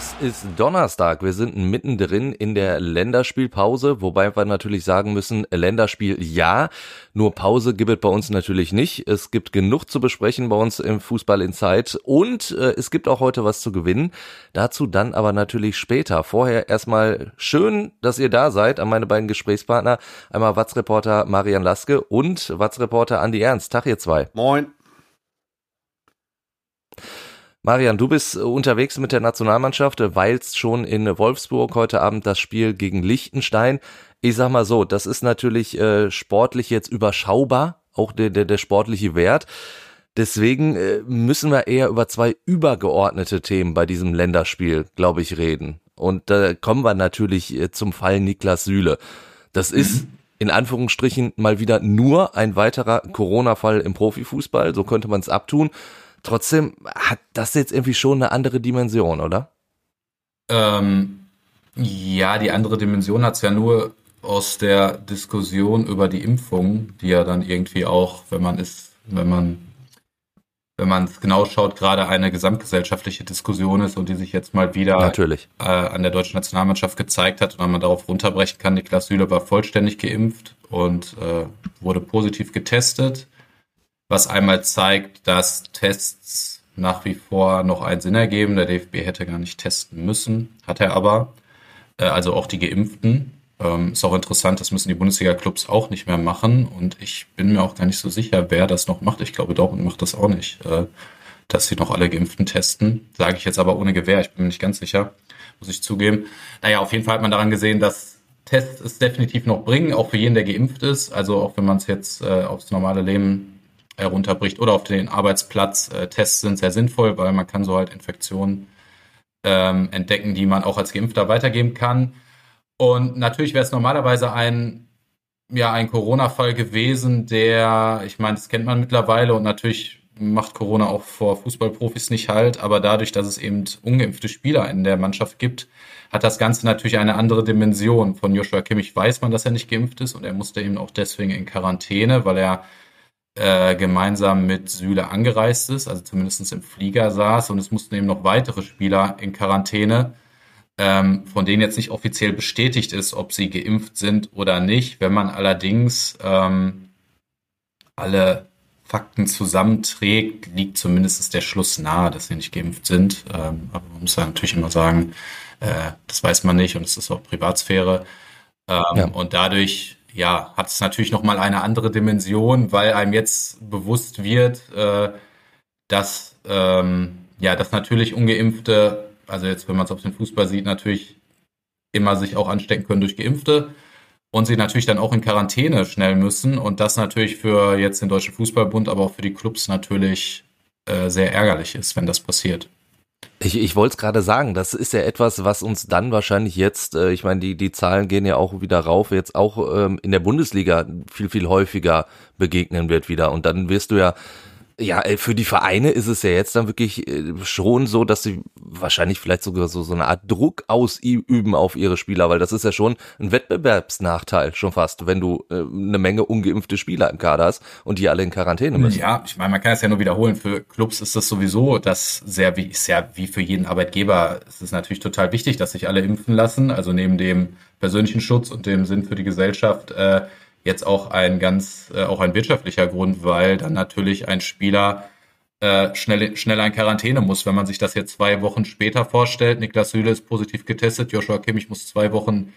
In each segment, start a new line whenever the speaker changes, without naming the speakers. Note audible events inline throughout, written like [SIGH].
Es ist Donnerstag. Wir sind mittendrin in der Länderspielpause, wobei wir natürlich sagen müssen, Länderspiel ja, nur Pause gibt es bei uns natürlich nicht. Es gibt genug zu besprechen bei uns im Fußball in Zeit und äh, es gibt auch heute was zu gewinnen. Dazu dann aber natürlich später. Vorher erstmal schön, dass ihr da seid an meine beiden Gesprächspartner. Einmal Watz-Reporter Marian Laske und Watz-Reporter Andi Ernst. Tag ihr zwei.
Moin.
Marian, du bist unterwegs mit der Nationalmannschaft, weilst schon in Wolfsburg heute Abend das Spiel gegen Liechtenstein. Ich sag mal so, das ist natürlich äh, sportlich jetzt überschaubar, auch der, der, der sportliche Wert. Deswegen äh, müssen wir eher über zwei übergeordnete Themen bei diesem Länderspiel, glaube ich, reden. Und da kommen wir natürlich äh, zum Fall Niklas Süle. Das ist in Anführungsstrichen mal wieder nur ein weiterer Corona-Fall im Profifußball, so könnte man es abtun. Trotzdem hat das jetzt irgendwie schon eine andere Dimension, oder?
Ähm, ja, die andere Dimension hat es ja nur aus der Diskussion über die Impfung, die ja dann irgendwie auch, wenn man ist, wenn man wenn man es genau schaut, gerade eine gesamtgesellschaftliche Diskussion ist und die sich jetzt mal wieder. Äh, an der deutschen Nationalmannschaft gezeigt hat und wenn man darauf runterbrechen kann, Niklas Süle war vollständig geimpft und äh, wurde positiv getestet was einmal zeigt, dass Tests nach wie vor noch einen Sinn ergeben. Der DFB hätte gar nicht testen müssen, hat er aber. Äh, also auch die Geimpften. Ähm, ist auch interessant, das müssen die Bundesliga-Clubs auch nicht mehr machen. Und ich bin mir auch gar nicht so sicher, wer das noch macht. Ich glaube, Dortmund macht das auch nicht, äh, dass sie noch alle Geimpften testen. Sage ich jetzt aber ohne Gewehr. Ich bin mir nicht ganz sicher, muss ich zugeben. Naja, auf jeden Fall hat man daran gesehen, dass Tests es definitiv noch bringen, auch für jeden, der geimpft ist. Also auch wenn man es jetzt äh, aufs normale Leben herunterbricht oder auf den Arbeitsplatz. Äh, Tests sind sehr sinnvoll, weil man kann so halt Infektionen ähm, entdecken, die man auch als Geimpfter weitergeben kann. Und natürlich wäre es normalerweise ein, ja, ein Corona-Fall gewesen, der, ich meine, das kennt man mittlerweile und natürlich macht Corona auch vor Fußballprofis nicht halt, aber dadurch, dass es eben ungeimpfte Spieler in der Mannschaft gibt, hat das Ganze natürlich eine andere Dimension. Von Joshua Kimmich weiß man, dass er nicht geimpft ist und er musste eben auch deswegen in Quarantäne, weil er äh, gemeinsam mit Süle angereist ist, also zumindest im Flieger saß und es mussten eben noch weitere Spieler in Quarantäne, ähm, von denen jetzt nicht offiziell bestätigt ist, ob sie geimpft sind oder nicht. Wenn man allerdings ähm, alle Fakten zusammenträgt, liegt zumindest der Schluss nahe, dass sie nicht geimpft sind. Ähm, aber man muss ja natürlich immer sagen, äh, das weiß man nicht und es ist auch Privatsphäre. Ähm, ja. Und dadurch ja, hat es natürlich nochmal eine andere Dimension, weil einem jetzt bewusst wird, äh, dass, ähm, ja, dass natürlich Ungeimpfte, also jetzt, wenn man es auf den Fußball sieht, natürlich immer sich auch anstecken können durch Geimpfte und sie natürlich dann auch in Quarantäne schnell müssen und das natürlich für jetzt den Deutschen Fußballbund, aber auch für die Clubs natürlich äh, sehr ärgerlich ist, wenn das passiert.
Ich, ich wollte es gerade sagen, das ist ja etwas, was uns dann wahrscheinlich jetzt, äh, ich meine, die, die Zahlen gehen ja auch wieder rauf, jetzt auch ähm, in der Bundesliga viel, viel häufiger begegnen wird wieder. Und dann wirst du ja ja, äh, für die Vereine ist es ja jetzt dann wirklich äh, schon so, dass sie wahrscheinlich vielleicht sogar so, so eine Art Druck ausüben auf ihre Spieler, weil das ist ja schon ein Wettbewerbsnachteil schon fast, wenn du äh, eine Menge ungeimpfte Spieler im Kader hast und die alle in Quarantäne müssen.
Ja, ich meine, man kann es ja nur wiederholen. Für Clubs ist das sowieso das sehr wie, ist ja wie für jeden Arbeitgeber. Es ist natürlich total wichtig, dass sich alle impfen lassen. Also neben dem persönlichen Schutz und dem Sinn für die Gesellschaft, äh, jetzt auch ein ganz, äh, auch ein wirtschaftlicher Grund, weil dann natürlich ein Spieler äh, schnell, schnell in Quarantäne muss. Wenn man sich das jetzt zwei Wochen später vorstellt, Niklas Süle ist positiv getestet, Joshua Kimmich muss zwei Wochen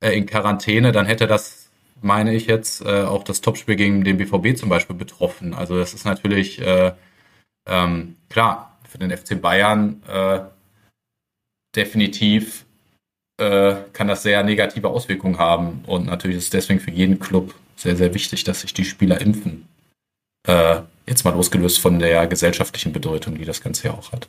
äh, in Quarantäne, dann hätte das, meine ich jetzt, äh, auch das Topspiel gegen den BVB zum Beispiel betroffen. Also das ist natürlich äh, ähm, klar für den FC Bayern äh, definitiv äh, kann das sehr negative Auswirkungen haben. Und natürlich ist es deswegen für jeden Club sehr, sehr wichtig, dass sich die Spieler impfen. Äh, jetzt mal losgelöst von der gesellschaftlichen Bedeutung, die das Ganze ja auch hat.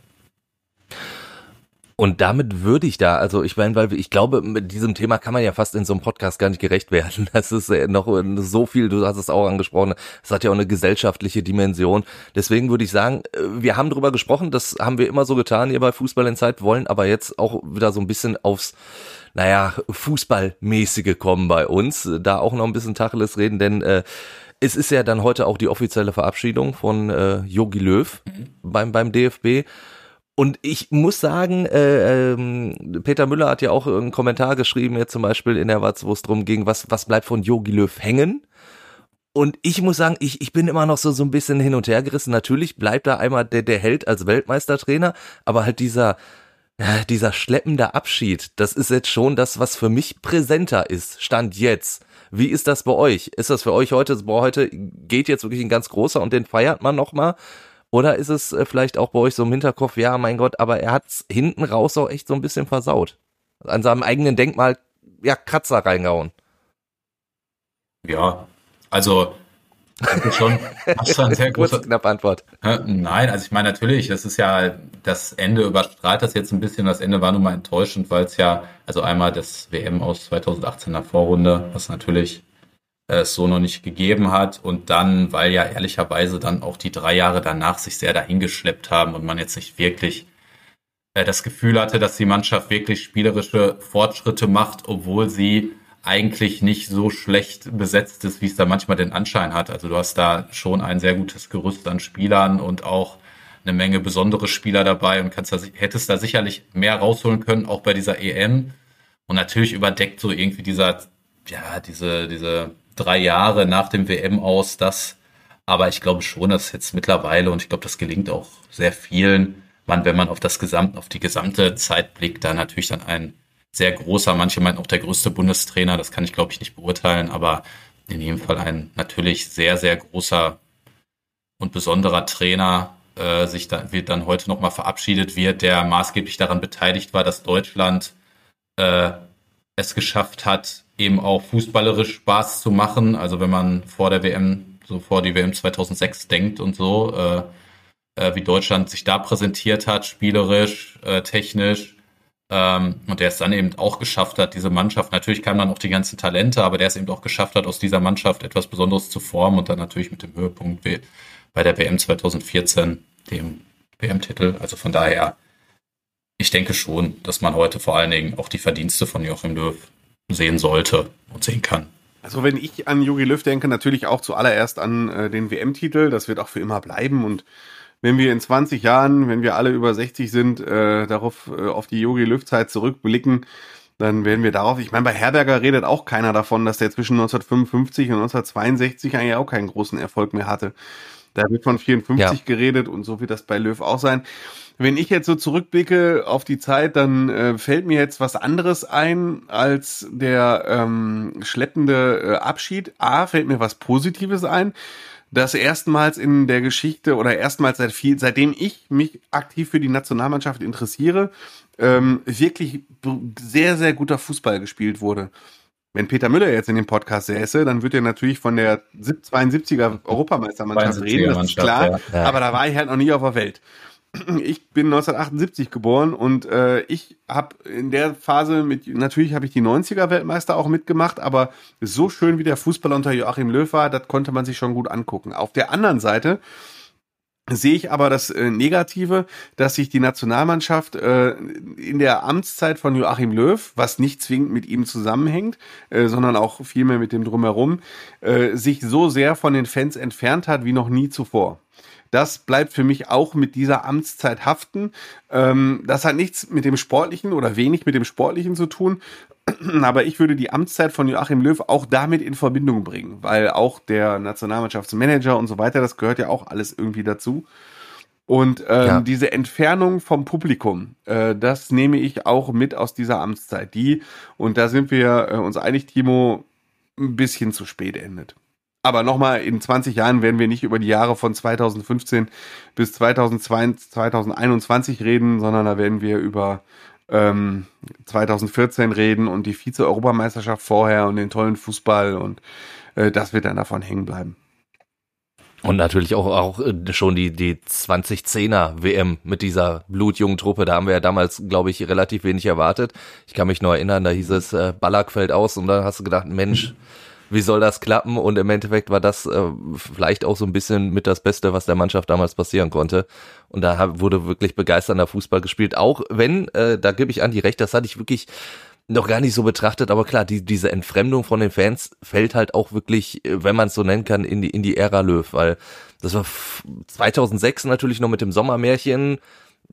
Und damit würde ich da, also ich meine, weil ich glaube, mit diesem Thema kann man ja fast in so einem Podcast gar nicht gerecht werden. [LAUGHS] Das ist noch so viel, du hast es auch angesprochen, es hat ja auch eine gesellschaftliche Dimension. Deswegen würde ich sagen, äh, wir haben drüber gesprochen, das haben wir immer so getan hier bei Fußball in Zeit, wollen aber jetzt auch wieder so ein bisschen aufs naja, Fußballmäßige kommen bei uns. Da auch noch ein bisschen Tacheles reden, denn äh, es ist ja dann heute auch die offizielle Verabschiedung von äh, Jogi Löw mhm. beim, beim DFB. Und ich muss sagen, äh, ähm, Peter Müller hat ja auch einen Kommentar geschrieben, jetzt zum Beispiel in der Watz, wo es drum ging, was, was bleibt von Yogi Löw hängen. Und ich muss sagen, ich, ich bin immer noch so, so ein bisschen hin und her gerissen. Natürlich bleibt da einmal der, der Held als Weltmeistertrainer, aber halt dieser, ja, dieser schleppende Abschied, das ist jetzt schon das, was für mich präsenter ist. Stand jetzt. Wie ist das bei euch? Ist das für euch heute, boah, heute geht jetzt wirklich ein ganz großer und den feiert man nochmal? Oder ist es äh, vielleicht auch bei euch so im Hinterkopf, ja, mein Gott, aber er hat's hinten raus auch echt so ein bisschen versaut. An seinem eigenen Denkmal, ja, Kratzer reingehauen.
Ja, also schon, [LAUGHS]
hast du eine sehr große knappe Antwort.
Nein, also ich meine natürlich, das ist ja das Ende überstrahlt das jetzt ein bisschen. Das Ende war nun mal enttäuschend, weil es ja also einmal das WM aus 2018er Vorrunde, was natürlich es so noch nicht gegeben hat und dann, weil ja ehrlicherweise dann auch die drei Jahre danach sich sehr dahingeschleppt haben und man jetzt nicht wirklich äh, das Gefühl hatte, dass die Mannschaft wirklich spielerische Fortschritte macht, obwohl sie eigentlich nicht so schlecht besetzt ist, wie es da manchmal den Anschein hat. Also du hast da schon ein sehr gutes Gerüst an Spielern und auch eine Menge besondere Spieler dabei und kannst da, hättest da sicherlich mehr rausholen können, auch bei dieser EM. Und natürlich überdeckt so irgendwie dieser, ja, diese, diese drei Jahre nach dem WM aus, das. Aber ich glaube schon, dass jetzt mittlerweile, und ich glaube, das gelingt auch sehr vielen, man, wenn man auf das Gesamt, auf die gesamte Zeit blickt, da natürlich dann ein sehr großer, manche meinen auch der größte Bundestrainer, das kann ich glaube ich nicht beurteilen, aber in jedem Fall ein natürlich sehr, sehr großer und besonderer Trainer äh, sich dann, wird dann heute nochmal verabschiedet wird, der maßgeblich daran beteiligt war, dass Deutschland äh, es geschafft hat, eben auch fußballerisch Spaß zu machen. Also wenn man vor der WM, so vor die WM 2006 denkt und so, äh, äh, wie Deutschland sich da präsentiert hat, spielerisch, äh, technisch. Ähm, und der es dann eben auch geschafft hat, diese Mannschaft, natürlich kamen dann auch die ganzen Talente, aber der es eben auch geschafft hat, aus dieser Mannschaft etwas Besonderes zu formen und dann natürlich mit dem Höhepunkt bei der WM 2014, dem WM-Titel. Also von daher, ich denke schon, dass man heute vor allen Dingen auch die Verdienste von Joachim Löw sehen sollte und sehen kann.
Also wenn ich an Jogi Löw denke, natürlich auch zuallererst an äh, den WM-Titel. Das wird auch für immer bleiben. Und wenn wir in 20 Jahren, wenn wir alle über 60 sind, äh, darauf äh, auf die Jogi Löw-Zeit zurückblicken, dann werden wir darauf, ich meine, bei Herberger redet auch keiner davon, dass der zwischen 1955 und 1962 eigentlich auch keinen großen Erfolg mehr hatte. Da wird von 54 ja. geredet und so wird das bei Löw auch sein. Wenn ich jetzt so zurückblicke auf die Zeit, dann äh, fällt mir jetzt was anderes ein als der ähm, schleppende äh, Abschied. A, fällt mir was Positives ein dass erstmals in der Geschichte oder erstmals seit viel, seitdem ich mich aktiv für die Nationalmannschaft interessiere, ähm, wirklich sehr, sehr guter Fußball gespielt wurde. Wenn Peter Müller jetzt in dem Podcast säße, dann würde er natürlich von der 72er Europameistermannschaft reden, das ist klar. Ja. Aber da war ich halt noch nie auf der Welt ich bin 1978 geboren und äh, ich habe in der Phase mit, natürlich habe ich die 90er Weltmeister auch mitgemacht, aber so schön wie der Fußball unter Joachim Löw war, das konnte man sich schon gut angucken. Auf der anderen Seite sehe ich aber das äh, Negative, dass sich die Nationalmannschaft äh, in der Amtszeit von Joachim Löw, was nicht zwingend mit ihm zusammenhängt, äh, sondern auch vielmehr mit dem drumherum, äh, sich so sehr von den Fans entfernt hat wie noch nie zuvor. Das bleibt für mich auch mit dieser Amtszeit haften. Ähm, das hat nichts mit dem Sportlichen oder wenig mit dem Sportlichen zu tun. [CLEARS THROAT] Aber ich würde die Amtszeit von Joachim Löw auch damit in Verbindung bringen, weil auch der Nationalmannschaftsmanager und so weiter, das gehört ja auch alles irgendwie dazu. Und ähm, ja. diese Entfernung vom Publikum, äh, das nehme ich auch mit aus dieser Amtszeit. Die, und da sind wir äh, uns einig, Timo, ein bisschen zu spät endet. Aber nochmal, in 20 Jahren werden wir nicht über die Jahre von 2015 bis 2022, 2021 reden, sondern da werden wir über ähm, 2014 reden und die Vize-Europameisterschaft vorher und den tollen Fußball und äh, das wird dann davon hängen bleiben.
Und natürlich auch, auch äh, schon die, die 2010er WM mit dieser blutjungen Truppe. Da haben wir ja damals, glaube ich, relativ wenig erwartet. Ich kann mich nur erinnern, da hieß es, äh, Ballack fällt aus und dann hast du gedacht, Mensch, wie soll das klappen? Und im Endeffekt war das äh, vielleicht auch so ein bisschen mit das Beste, was der Mannschaft damals passieren konnte. Und da wurde wirklich begeisternder Fußball gespielt. Auch wenn, äh, da gebe ich an die recht, das hatte ich wirklich noch gar nicht so betrachtet, aber klar, die, diese Entfremdung von den Fans fällt halt auch wirklich, äh, wenn man es so nennen kann, in die, in die Ära Löw, weil das war 2006 natürlich noch mit dem Sommermärchen,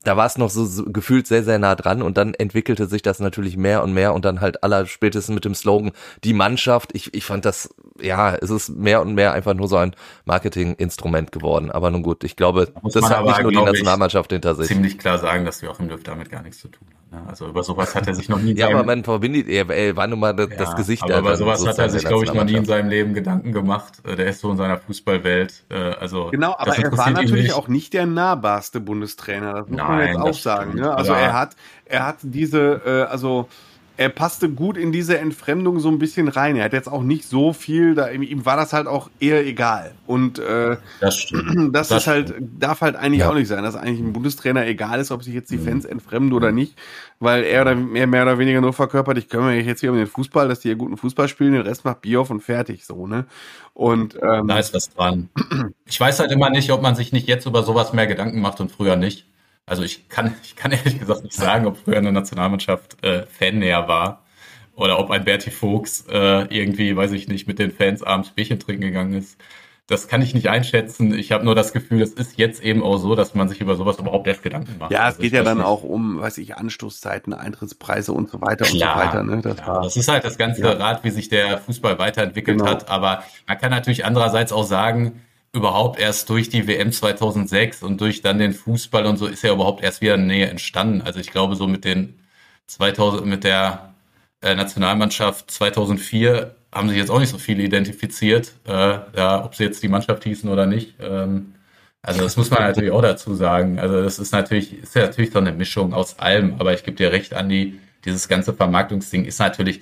da war es noch so, so gefühlt sehr, sehr nah dran und dann entwickelte sich das natürlich mehr und mehr und dann halt aller spätestens mit dem Slogan, die Mannschaft, ich, ich fand das, ja, es ist mehr und mehr einfach nur so ein Marketinginstrument geworden. Aber nun gut, ich glaube, das hat nicht nur die Nationalmannschaft hinter sich.
Ziemlich klar sagen, dass Joachim Löw damit gar nichts zu tun hat. Ne? Also über sowas hat er sich noch nie.
ja, aber man verbindet, er, war nun mal das, ja, Gesicht.
Aber über sowas hat er sich, glaube ich, noch nie in seinem Leben Gedanken gemacht. Äh, der ist so in seiner Fußballwelt. Äh, also
genau, aber er war natürlich auch nicht der nahbarste Bundestrainer. Das muss Nein, man jetzt auch sagen. Ne? Also er hat, er hat diese, äh, also er passte gut in diese Entfremdung so ein bisschen rein. Er hat jetzt auch nicht so viel, da, ihm war das halt auch eher egal. Und äh,
das, stimmt. [CLEARS THROAT]
das, das ist halt, darf halt eigentlich ja. auch nicht sein, dass eigentlich ein Bundestrainer egal ist, ob sich jetzt die mhm. Fans entfremden oder nicht, weil er oder mehr, mehr oder weniger nur verkörpert, ich kümmere mich jetzt hier um den Fußball, dass die hier guten Fußball spielen, den Rest macht auf und fertig, so, ne? Und
ähm, da ist was dran. Ich weiß halt immer nicht, ob man sich nicht jetzt über sowas mehr Gedanken macht und früher nicht. Also ich kann, [LAUGHS] ich kann ehrlich gesagt nicht sagen, ob früher eine Nationalmannschaft äh, Fannäher war oder ob ein Berti Fuchs äh, irgendwie, weiß ich nicht, mit den Fans abends Bierchen trinken gegangen ist. Das kann ich nicht einschätzen. Ich habe nur das Gefühl, es ist jetzt eben auch so, dass man sich über sowas überhaupt erst Gedanken macht.
Ja, es also geht ja dann nicht. auch um, weiß ich, Anstoßzeiten, Eintrittspreise und so weiter Klar, und so weiter. Ne?
Das, ja, das ist halt das ganze ja. Rad, wie sich der Fußball weiterentwickelt genau. hat. Aber man kann natürlich andererseits auch sagen, überhaupt erst durch die WM 2006 und durch dann den Fußball und so ist ja überhaupt erst wieder eine Nähe entstanden. Also ich glaube so mit den 2000 mit der äh, Nationalmannschaft 2004 haben sich jetzt auch nicht so viele identifiziert, äh, ja, ob sie jetzt die Mannschaft hießen oder nicht. Ähm, also das muss man natürlich auch dazu sagen. Also das ist natürlich ist ja natürlich so eine Mischung aus allem. Aber ich gebe dir recht, Andi, dieses ganze Vermarktungsding ist natürlich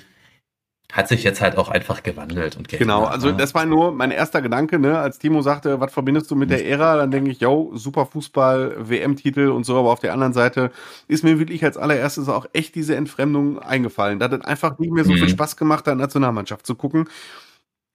hat sich jetzt halt auch einfach gewandelt und
geändert. Genau, also ne? das war nur mein erster Gedanke, ne? Als Timo sagte, was verbindest du mit der Ära, dann denke ich, yo, super Fußball, WM-Titel und so, aber auf der anderen Seite ist mir wirklich als allererstes auch echt diese Entfremdung eingefallen. Da hat es einfach nicht mehr so mhm. viel Spaß gemacht, da Nationalmannschaft zu gucken.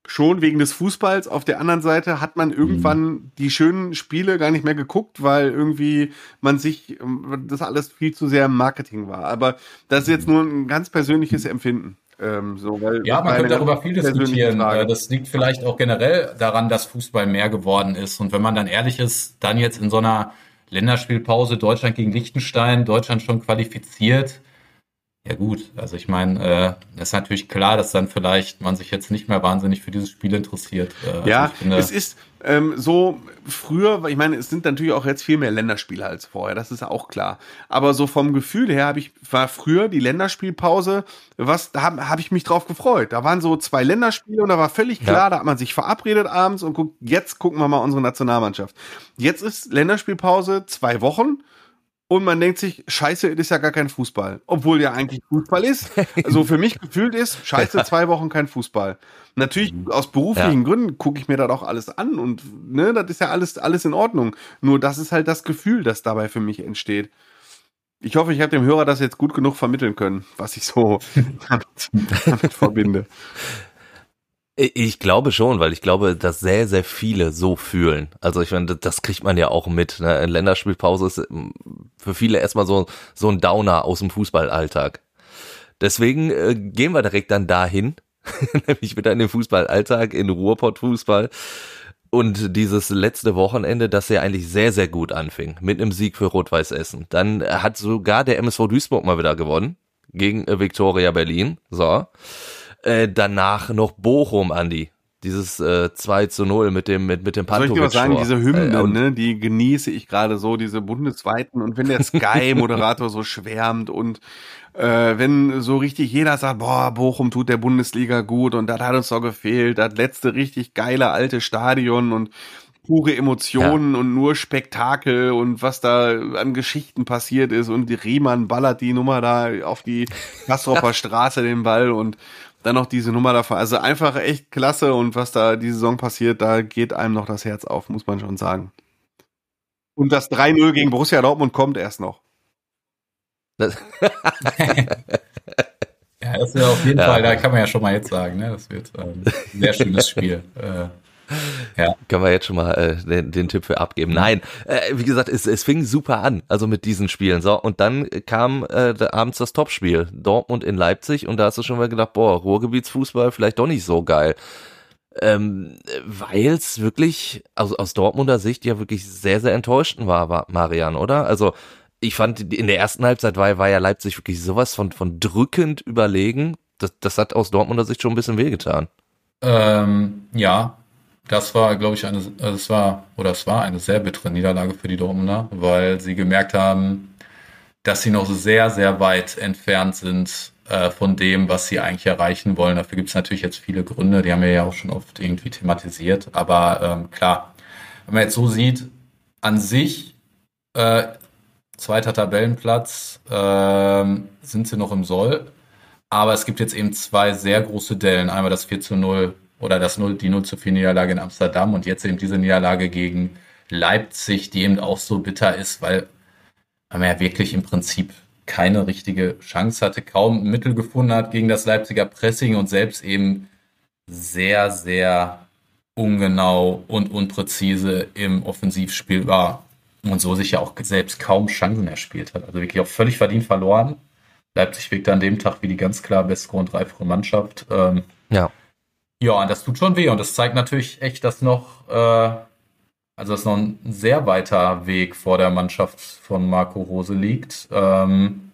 Schon wegen des Fußballs. Auf der anderen Seite hat man irgendwann mhm. die schönen Spiele gar nicht mehr geguckt, weil irgendwie man sich, das alles viel zu sehr im Marketing war. Aber das ist jetzt nur ein ganz persönliches Empfinden.
Ähm, so, weil ja, man könnte darüber viel diskutieren. Frage. Das liegt vielleicht auch generell daran, dass Fußball mehr geworden ist. Und wenn man dann ehrlich ist, dann jetzt in so einer Länderspielpause Deutschland gegen Liechtenstein, Deutschland schon qualifiziert. Ja gut, also ich meine, äh, ist natürlich klar, dass dann vielleicht man sich jetzt nicht mehr wahnsinnig für dieses Spiel interessiert.
Äh, also ja, finde, es ist ähm, so früher, ich meine, es sind natürlich auch jetzt viel mehr Länderspiele als vorher, das ist auch klar. Aber so vom Gefühl her habe ich war früher die Länderspielpause, was da habe hab ich mich drauf gefreut. Da waren so zwei Länderspiele und da war völlig klar, ja. da hat man sich verabredet abends und guckt, jetzt gucken wir mal unsere Nationalmannschaft. Jetzt ist Länderspielpause zwei Wochen und man denkt sich, scheiße, das ist ja gar kein Fußball. Obwohl ja eigentlich Fußball ist. Also für mich gefühlt ist, scheiße, zwei Wochen kein Fußball. Natürlich, mhm. aus beruflichen ja. Gründen gucke ich mir das auch alles an und ne, das ist ja alles, alles in Ordnung. Nur das ist halt das Gefühl, das dabei für mich entsteht. Ich hoffe, ich habe dem Hörer das jetzt gut genug vermitteln können, was ich so [LAUGHS] damit, damit verbinde. [LAUGHS]
Ich glaube schon, weil ich glaube, dass sehr, sehr viele so fühlen. Also ich meine, das kriegt man ja auch mit. Ne? Länderspielpause ist ähm, für viele erstmal so, so ein Downer aus dem Fußballalltag. Deswegen äh, gehen wir direkt dann dahin, [LAUGHS] nämlich wieder in den Fußballalltag, in Ruhrpott-Fußball. Und dieses letzte Wochenende, das ja eigentlich sehr, sehr gut anfing, mit einem Sieg für Rot-Weiß Essen. Dann hat sogar der MSV Duisburg mal wieder gewonnen gegen äh, Viktoria Berlin. So. Äh, danach noch Bochum, Andi. Dieses äh, 2 zu 0 mit dem, mit, mit dem
Pantovic. Soll ich dir sagen, diese Hymnen, äh, ne, die genieße ich gerade so, diese bundesweiten. Und wenn der Sky-Moderator [LAUGHS] so schwärmt und äh, wenn so richtig jeder sagt, boah, Bochum tut der Bundesliga gut und das hat uns doch gefehlt, das letzte richtig geile alte Stadion und pure Emotionen ja. und nur Spektakel und was da an Geschichten passiert ist und die Riemann ballert die Nummer da auf die [LAUGHS] Kastropper Straße den Ball und dann noch diese Nummer davon. Also einfach echt klasse und was da diese Saison passiert, da geht einem noch das Herz auf, muss man schon sagen. Und das 3-0 gegen Borussia Dortmund kommt erst noch. [LAUGHS]
ja, das ist auf jeden ja. Fall, da kann man ja schon mal jetzt sagen, ne? das wird ähm, ein sehr schönes Spiel. Äh,
ja. Können wir jetzt schon mal äh, den, den Tipp für abgeben. Nein, äh, wie gesagt, es, es fing super an, also mit diesen Spielen. So, und dann kam äh, abends das Topspiel, Dortmund in Leipzig, und da hast du schon mal gedacht, boah, Ruhrgebietsfußball vielleicht doch nicht so geil. Ähm, weil es wirklich, also aus Dortmunder Sicht ja wirklich sehr, sehr enttäuschend war, war Marian, oder? Also ich fand, in der ersten Halbzeit war, war ja Leipzig wirklich sowas von, von drückend überlegen. Das, das hat aus Dortmunder Sicht schon ein bisschen wehgetan.
Ähm, ja, das war, glaube ich, eine, also es war, oder es war eine sehr bittere Niederlage für die Dortmunder, weil sie gemerkt haben, dass sie noch sehr, sehr weit entfernt sind äh, von dem, was sie eigentlich erreichen wollen. Dafür gibt es natürlich jetzt viele Gründe, die haben wir ja auch schon oft irgendwie thematisiert. Aber ähm, klar, wenn man jetzt so sieht, an sich, äh, zweiter Tabellenplatz, äh, sind sie noch im Soll. Aber es gibt jetzt eben zwei sehr große Dellen. Einmal das 4 zu 0 oder das 0, die 0 zu 4 Niederlage in Amsterdam und jetzt eben diese Niederlage gegen Leipzig, die eben auch so bitter ist, weil man ja wirklich im Prinzip keine richtige Chance hatte, kaum Mittel gefunden hat gegen das Leipziger Pressing und selbst eben sehr, sehr ungenau und unpräzise im Offensivspiel war und so sich ja auch selbst kaum Chancen erspielt hat. Also wirklich auch völlig verdient verloren. Leipzig wirkte an dem Tag wie die ganz klar bessere und reifere Mannschaft. Ähm,
ja.
Ja, und das tut schon weh und das zeigt natürlich echt, dass noch, äh, also dass noch ein sehr weiter Weg vor der Mannschaft von Marco Rose liegt. Ähm,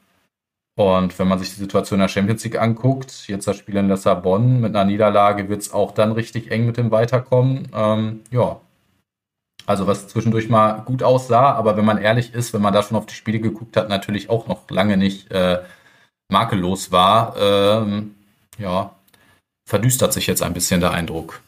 und wenn man sich die Situation in der Champions League anguckt, jetzt das Spiel in Lissabon mit einer Niederlage wird es auch dann richtig eng mit dem Weiterkommen. Ähm, ja. Also was zwischendurch mal gut aussah, aber wenn man ehrlich ist, wenn man da schon auf die Spiele geguckt hat, natürlich auch noch lange nicht äh, makellos war. Ähm, ja, verdüstert sich jetzt ein bisschen der Eindruck.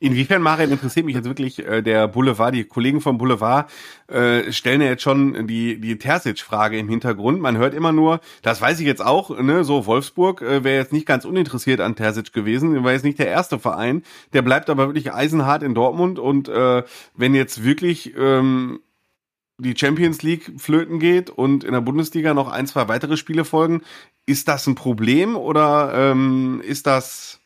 Inwiefern, Marian, interessiert mich jetzt wirklich äh, der Boulevard, die Kollegen vom Boulevard äh, stellen ja jetzt schon die, die Terzic-Frage im Hintergrund. Man hört immer nur, das weiß ich jetzt auch, ne, so Wolfsburg äh, wäre jetzt nicht ganz uninteressiert an Terzic gewesen, war jetzt nicht der erste Verein, der bleibt aber wirklich eisenhart in Dortmund und äh, wenn jetzt wirklich ähm, die Champions League flöten geht und in der Bundesliga noch ein, zwei weitere Spiele folgen, ist das ein Problem oder ähm, ist das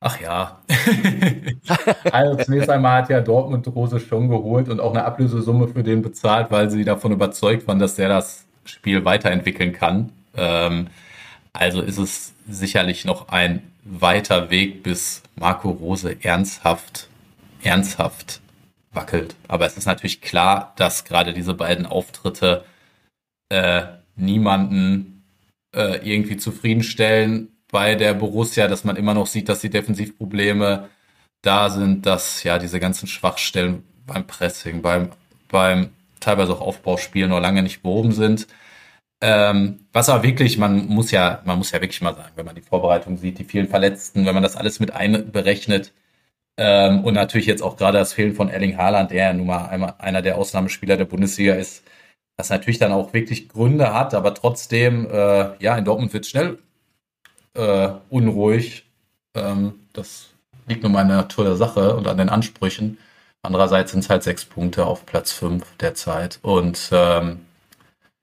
Ach ja. [LAUGHS] also zunächst einmal hat ja Dortmund Rose schon geholt und auch eine Ablösesumme für den bezahlt, weil sie davon überzeugt waren, dass er das Spiel weiterentwickeln kann. Ähm, also ist es sicherlich noch ein weiter Weg, bis Marco Rose ernsthaft, ernsthaft wackelt. Aber es ist natürlich klar, dass gerade diese beiden Auftritte äh, niemanden äh, irgendwie zufriedenstellen bei der Borussia, dass man immer noch sieht, dass die Defensivprobleme da sind, dass ja diese ganzen Schwachstellen beim Pressing, beim, beim teilweise auch Aufbauspiel noch lange nicht behoben sind. Ähm, was aber wirklich, man muss ja, man muss ja wirklich mal sagen, wenn man die Vorbereitung sieht, die vielen Verletzten, wenn man das alles mit einberechnet ähm, und natürlich jetzt auch gerade das Fehlen von Erling Haaland, der ja nun mal einmal einer der Ausnahmespieler der Bundesliga ist, das natürlich dann auch wirklich Gründe hat, aber trotzdem, äh, ja, in Dortmund wird schnell äh, unruhig. Ähm, das liegt nur mal an der Natur der Sache und an den Ansprüchen. Andererseits sind es halt sechs Punkte auf Platz fünf derzeit. Und ähm,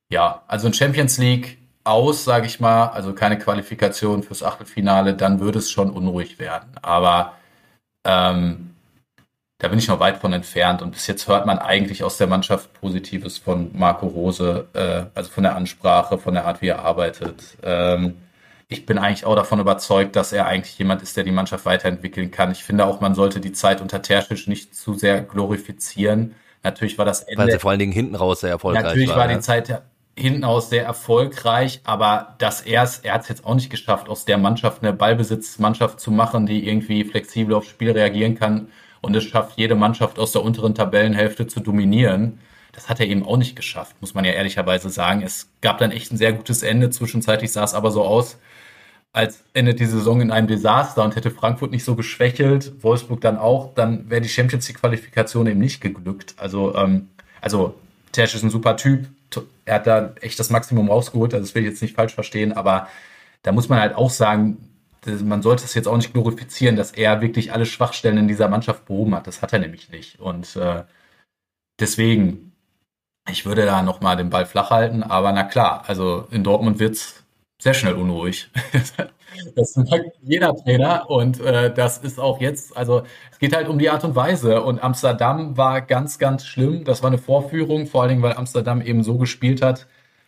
ja, also in Champions League aus, sage ich mal, also keine Qualifikation fürs Achtelfinale, dann würde es schon unruhig werden. Aber ähm, da bin ich noch weit von entfernt. Und bis jetzt hört man eigentlich aus der Mannschaft Positives von Marco Rose, äh, also von der Ansprache, von der Art, wie er arbeitet. Ähm, ich bin eigentlich auch davon überzeugt, dass er eigentlich jemand ist, der die Mannschaft weiterentwickeln kann. Ich finde auch, man sollte die Zeit unter Terzic nicht zu sehr glorifizieren. Natürlich war das
Ende. Weil sie vor allen Dingen hinten raus sehr erfolgreich
Natürlich war, war die Zeit hinten aus sehr erfolgreich, aber dass er es, er hat es jetzt auch nicht geschafft, aus der Mannschaft eine Ballbesitzmannschaft zu machen, die irgendwie flexibel aufs Spiel reagieren kann und es schafft, jede Mannschaft aus der unteren Tabellenhälfte zu dominieren. Das hat er eben auch nicht geschafft, muss man ja ehrlicherweise sagen. Es gab dann echt ein sehr gutes Ende. Zwischenzeitlich sah es aber so aus, als endet die Saison in einem Desaster und hätte Frankfurt nicht so geschwächelt, Wolfsburg dann auch, dann wäre die Champions League Qualifikation eben nicht geglückt. Also, ähm, also Tersch ist ein super Typ. Er hat da echt das Maximum rausgeholt. Also das will ich jetzt nicht falsch verstehen, aber da muss man halt auch sagen, man sollte es jetzt auch nicht glorifizieren, dass er wirklich alle Schwachstellen in dieser Mannschaft behoben hat. Das hat er nämlich nicht. Und äh, deswegen, ich würde da nochmal den Ball flach halten, aber na klar, also in Dortmund wird's sehr schnell unruhig. [LAUGHS] das merkt jeder Trainer und äh, das ist auch jetzt, also es geht halt um die Art und Weise. Und Amsterdam war ganz, ganz schlimm. Das war eine Vorführung, vor allen Dingen, weil Amsterdam eben so gespielt hat,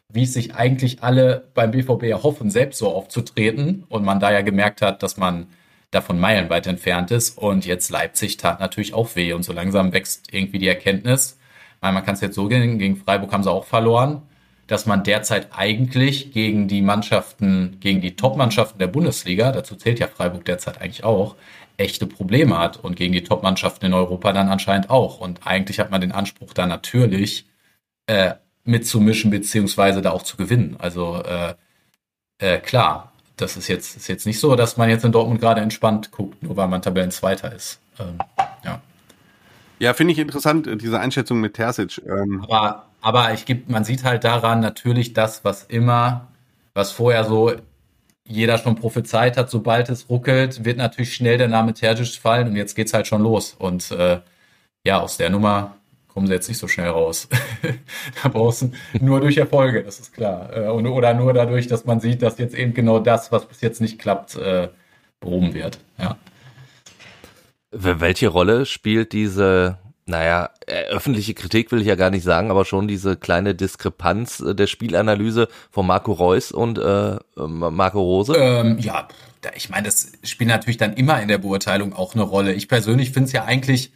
wie es sich eigentlich alle beim BVB erhoffen, selbst so aufzutreten. Und man da ja gemerkt hat, dass man davon meilenweit entfernt ist. Und jetzt Leipzig tat natürlich auch weh. Und so langsam wächst irgendwie die Erkenntnis, man kann es jetzt so gehen, gegen Freiburg haben sie auch verloren, dass man derzeit eigentlich gegen die Mannschaften, gegen die Top-Mannschaften der Bundesliga, dazu zählt ja Freiburg derzeit eigentlich auch, echte Probleme hat und gegen die Top-Mannschaften in Europa dann anscheinend auch. Und eigentlich hat man den Anspruch da natürlich äh, mitzumischen beziehungsweise da auch zu gewinnen. Also äh, äh, klar, das ist jetzt ist jetzt nicht so, dass man jetzt in Dortmund gerade entspannt guckt, nur weil man Tabellenzweiter ist. Ähm, ja.
Ja, finde ich interessant, diese Einschätzung mit Terzic.
Ähm. Aber, aber ich geb, man sieht halt daran natürlich das, was immer, was vorher so jeder schon prophezeit hat, sobald es ruckelt, wird natürlich schnell der Name Terzic fallen und jetzt geht's halt schon los. Und äh, ja, aus der Nummer kommen sie jetzt nicht so schnell raus. [LAUGHS] da brauchst du nur durch Erfolge, das ist klar. Äh, oder nur dadurch, dass man sieht, dass jetzt eben genau das, was bis jetzt nicht klappt, äh, behoben wird. Ja.
Welche Rolle spielt diese, naja, äh, öffentliche Kritik will ich ja gar nicht sagen, aber schon diese kleine Diskrepanz äh, der Spielanalyse von Marco Reus und äh, Marco Rose?
Ähm, ja, ich meine, das spielt natürlich dann immer in der Beurteilung auch eine Rolle. Ich persönlich finde es ja eigentlich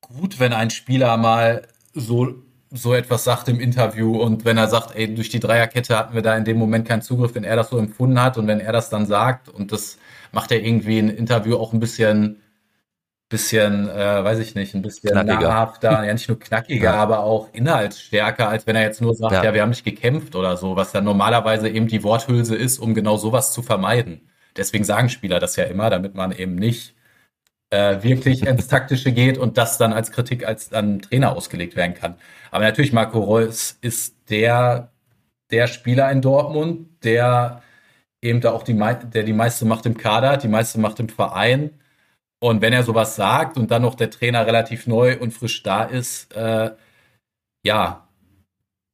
gut, wenn ein Spieler mal so so etwas sagt im Interview und wenn er sagt, ey, durch die Dreierkette hatten wir da in dem Moment keinen Zugriff, wenn er das so empfunden hat und wenn er das dann sagt und das macht er irgendwie ein Interview auch ein bisschen bisschen, äh, weiß ich nicht, ein bisschen knackiger. nahrhafter, ja nicht nur knackiger, [LAUGHS] ja. aber auch inhaltsstärker, als wenn er jetzt nur sagt, ja. ja, wir haben nicht gekämpft oder so, was dann normalerweise eben die Worthülse ist, um genau sowas zu vermeiden. Deswegen sagen Spieler das ja immer, damit man eben nicht äh, wirklich ins Taktische geht und das dann als Kritik als dann Trainer ausgelegt werden kann. Aber natürlich, Marco Reus ist der, der Spieler in Dortmund, der eben da auch die, der die meiste Macht im Kader hat, die meiste Macht im Verein und wenn er sowas sagt und dann noch der Trainer relativ neu und frisch da ist, äh, ja,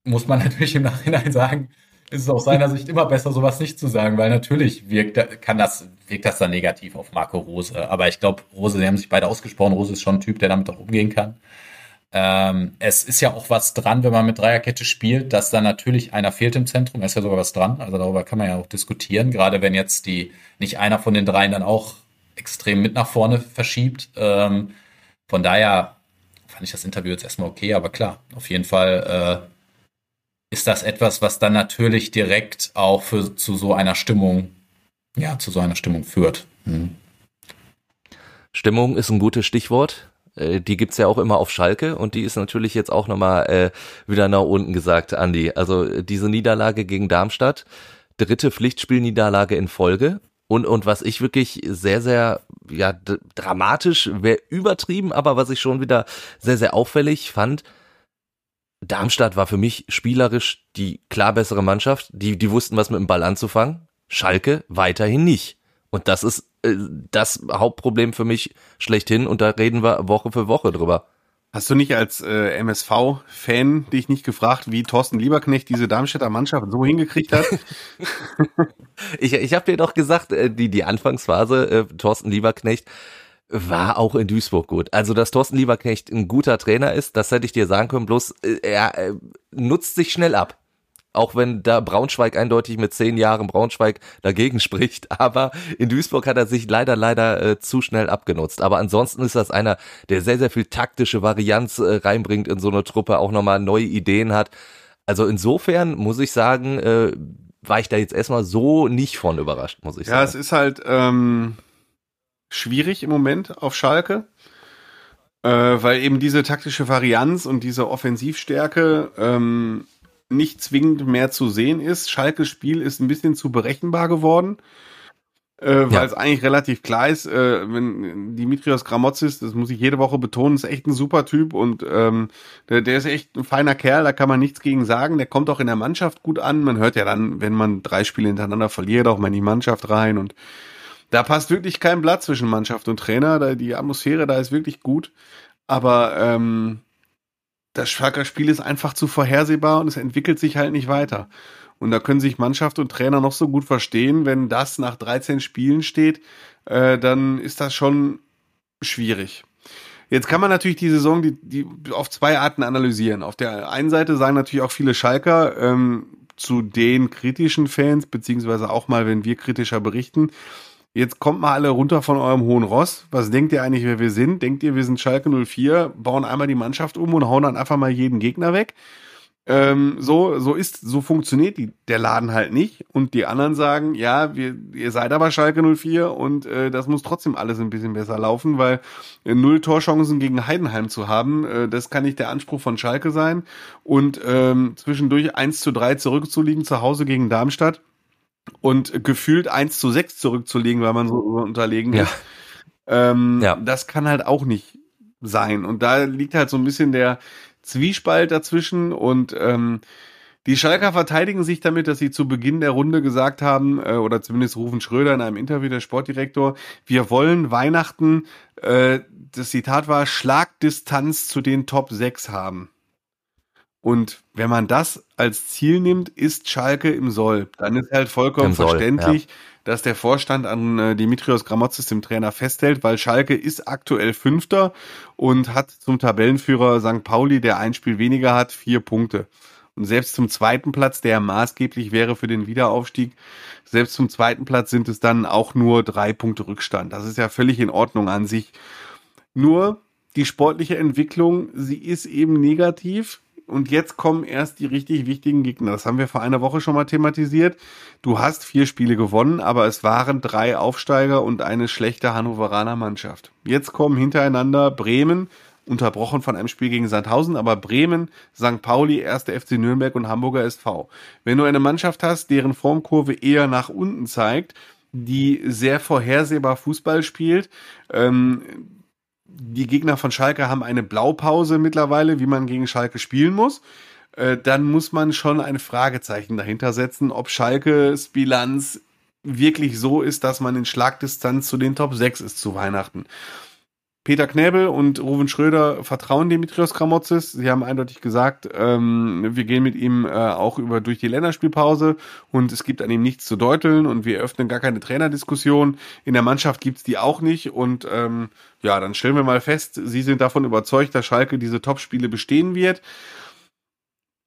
muss man [LAUGHS] natürlich im Nachhinein sagen, ist es aus seiner Sicht immer besser, sowas nicht zu sagen, weil natürlich wirkt, kann das, wirkt das dann negativ auf Marco Rose. Aber ich glaube, Rose, sie haben sich beide ausgesprochen. Rose ist schon ein Typ, der damit auch umgehen kann. Ähm, es ist ja auch was dran, wenn man mit Dreierkette spielt, dass da natürlich einer fehlt im Zentrum. Da ist ja sogar was dran. Also darüber kann man ja auch diskutieren, gerade wenn jetzt die, nicht einer von den dreien dann auch extrem mit nach vorne verschiebt. Ähm, von daher fand ich das Interview jetzt erstmal okay, aber klar, auf jeden Fall äh, ist das etwas, was dann natürlich direkt auch für, zu so einer Stimmung, ja, zu so einer Stimmung führt. Mhm.
Stimmung ist ein gutes Stichwort. Äh, die gibt's ja auch immer auf Schalke und die ist natürlich jetzt auch nochmal äh, wieder nach unten gesagt, Andi. Also diese Niederlage gegen Darmstadt, dritte Pflichtspielniederlage in Folge und, und was ich wirklich sehr, sehr, ja, dramatisch, wäre übertrieben, aber was ich schon wieder sehr, sehr auffällig fand, Darmstadt war für mich spielerisch die klar bessere Mannschaft. Die, die wussten, was mit dem Ball anzufangen. Schalke weiterhin nicht. Und das ist äh, das Hauptproblem für mich schlechthin. Und da reden wir Woche für Woche drüber.
Hast du nicht als äh, MSV-Fan dich nicht gefragt, wie Thorsten Lieberknecht diese Darmstädter Mannschaft so hingekriegt hat? [LAUGHS]
ich ich habe dir doch gesagt, äh, die, die Anfangsphase, äh, Thorsten Lieberknecht, war auch in Duisburg gut. Also, dass Thorsten Lieberknecht ein guter Trainer ist, das hätte ich dir sagen können, bloß äh, er äh, nutzt sich schnell ab auch wenn da Braunschweig eindeutig mit zehn Jahren Braunschweig dagegen [LAUGHS] spricht. Aber in Duisburg hat er sich leider, leider äh, zu schnell abgenutzt. Aber ansonsten ist das einer, der sehr, sehr viel taktische Varianz äh, reinbringt in so eine Truppe, auch nochmal neue Ideen hat. Also insofern muss ich sagen, äh, war ich da jetzt erstmal so nicht von überrascht, muss ich
ja,
sagen.
Ja, es ist halt ähm, schwierig im Moment auf Schalke. Äh, weil eben diese taktische Varianz und diese Offensivstärke ähm, nicht zwingend mehr zu sehen ist. Schalkes Spiel ist ein bisschen zu berechenbar geworden. äh, weil ja. es eigentlich relativ klar ist, äh, wenn Dimitrios Gramotzis, das muss ich jede Woche betonen, ist echt ein super Typ und ähm, der, der ist echt ein feiner Kerl, da kann man nichts gegen sagen. Der kommt auch in der Mannschaft gut an. Man hört ja dann, wenn man drei Spiele hintereinander verliert, auch mal in die Mannschaft rein und da passt wirklich kein Blatt zwischen Mannschaft und Trainer. Da, die Atmosphäre da ist wirklich gut. Aber ähm, das Schalker Spiel ist einfach zu vorhersehbar und es entwickelt sich halt nicht weiter. Und da können sich Mannschaft und Trainer noch so gut verstehen, wenn das nach 13 Spielen steht, äh, dann ist das schon schwierig. Jetzt kann man natürlich die Saison die, die auf zwei Arten analysieren. Auf der einen Seite sagen natürlich auch viele Schalker ähm, zu den kritischen Fans, beziehungsweise auch mal, wenn wir kritischer berichten, Jetzt kommt mal alle runter von eurem hohen Ross. Was denkt ihr eigentlich, wer wir sind? Denkt ihr, wir sind Schalke 04, bauen einmal die Mannschaft um und hauen dann einfach mal jeden Gegner weg? Ähm, so, so ist, so funktioniert die, der Laden halt nicht. Und die anderen sagen, ja, wir, ihr seid aber Schalke 04 und äh, das muss trotzdem alles ein bisschen besser laufen, weil äh, null Torchancen gegen Heidenheim zu haben, äh, das kann nicht der Anspruch von Schalke sein. Und ähm, zwischendurch 1 zu 3 zurückzuliegen zu Hause gegen Darmstadt und gefühlt 1 zu 6 zurückzulegen, weil man so unterlegen
ja.
ist. Ähm, ja. Das kann halt auch nicht sein. Und da liegt halt so ein bisschen der, Zwiespalt dazwischen und ähm, die Schalker verteidigen sich damit, dass sie zu Beginn der Runde gesagt haben, äh, oder zumindest rufen Schröder in einem Interview, der Sportdirektor, wir wollen Weihnachten, äh, das Zitat war, Schlagdistanz zu den Top 6 haben. Und wenn man das als Ziel nimmt, ist Schalke im Soll. Dann ist halt vollkommen Soll, verständlich, ja. dass der Vorstand an äh, Dimitrios Gramotzis, dem Trainer, festhält, weil Schalke ist aktuell Fünfter und hat zum Tabellenführer St. Pauli, der ein Spiel weniger hat, vier Punkte. Und selbst zum zweiten Platz, der maßgeblich wäre für den Wiederaufstieg, selbst zum zweiten Platz sind es dann auch nur drei Punkte Rückstand. Das ist ja völlig in Ordnung an sich. Nur die sportliche Entwicklung, sie ist eben negativ und jetzt kommen erst die richtig wichtigen Gegner. Das haben wir vor einer Woche schon mal thematisiert. Du hast vier Spiele gewonnen, aber es waren drei Aufsteiger und eine schlechte Hannoveraner Mannschaft. Jetzt kommen hintereinander Bremen, unterbrochen von einem Spiel gegen Sandhausen, aber Bremen, St. Pauli, 1. FC Nürnberg und Hamburger SV. Wenn du eine Mannschaft hast, deren Formkurve eher nach unten zeigt, die sehr vorhersehbar Fußball spielt, ähm, die Gegner von Schalke haben eine Blaupause mittlerweile, wie man gegen Schalke spielen muss. Äh, dann muss man schon ein Fragezeichen dahinter setzen, ob Schalkes Bilanz wirklich so ist, dass man in Schlagdistanz zu den Top 6 ist zu Weihnachten. Peter Knäbel und Ruven Schröder vertrauen Dimitrios Kramotzis. Sie haben eindeutig gesagt, ähm, wir gehen mit ihm äh, auch über durch die Länderspielpause und es gibt an ihm nichts zu deuteln und wir öffnen gar keine Trainerdiskussion. In der Mannschaft gibt's die auch nicht und ähm, ja, dann stellen wir mal fest, Sie sind davon überzeugt, dass Schalke diese Topspiele bestehen wird.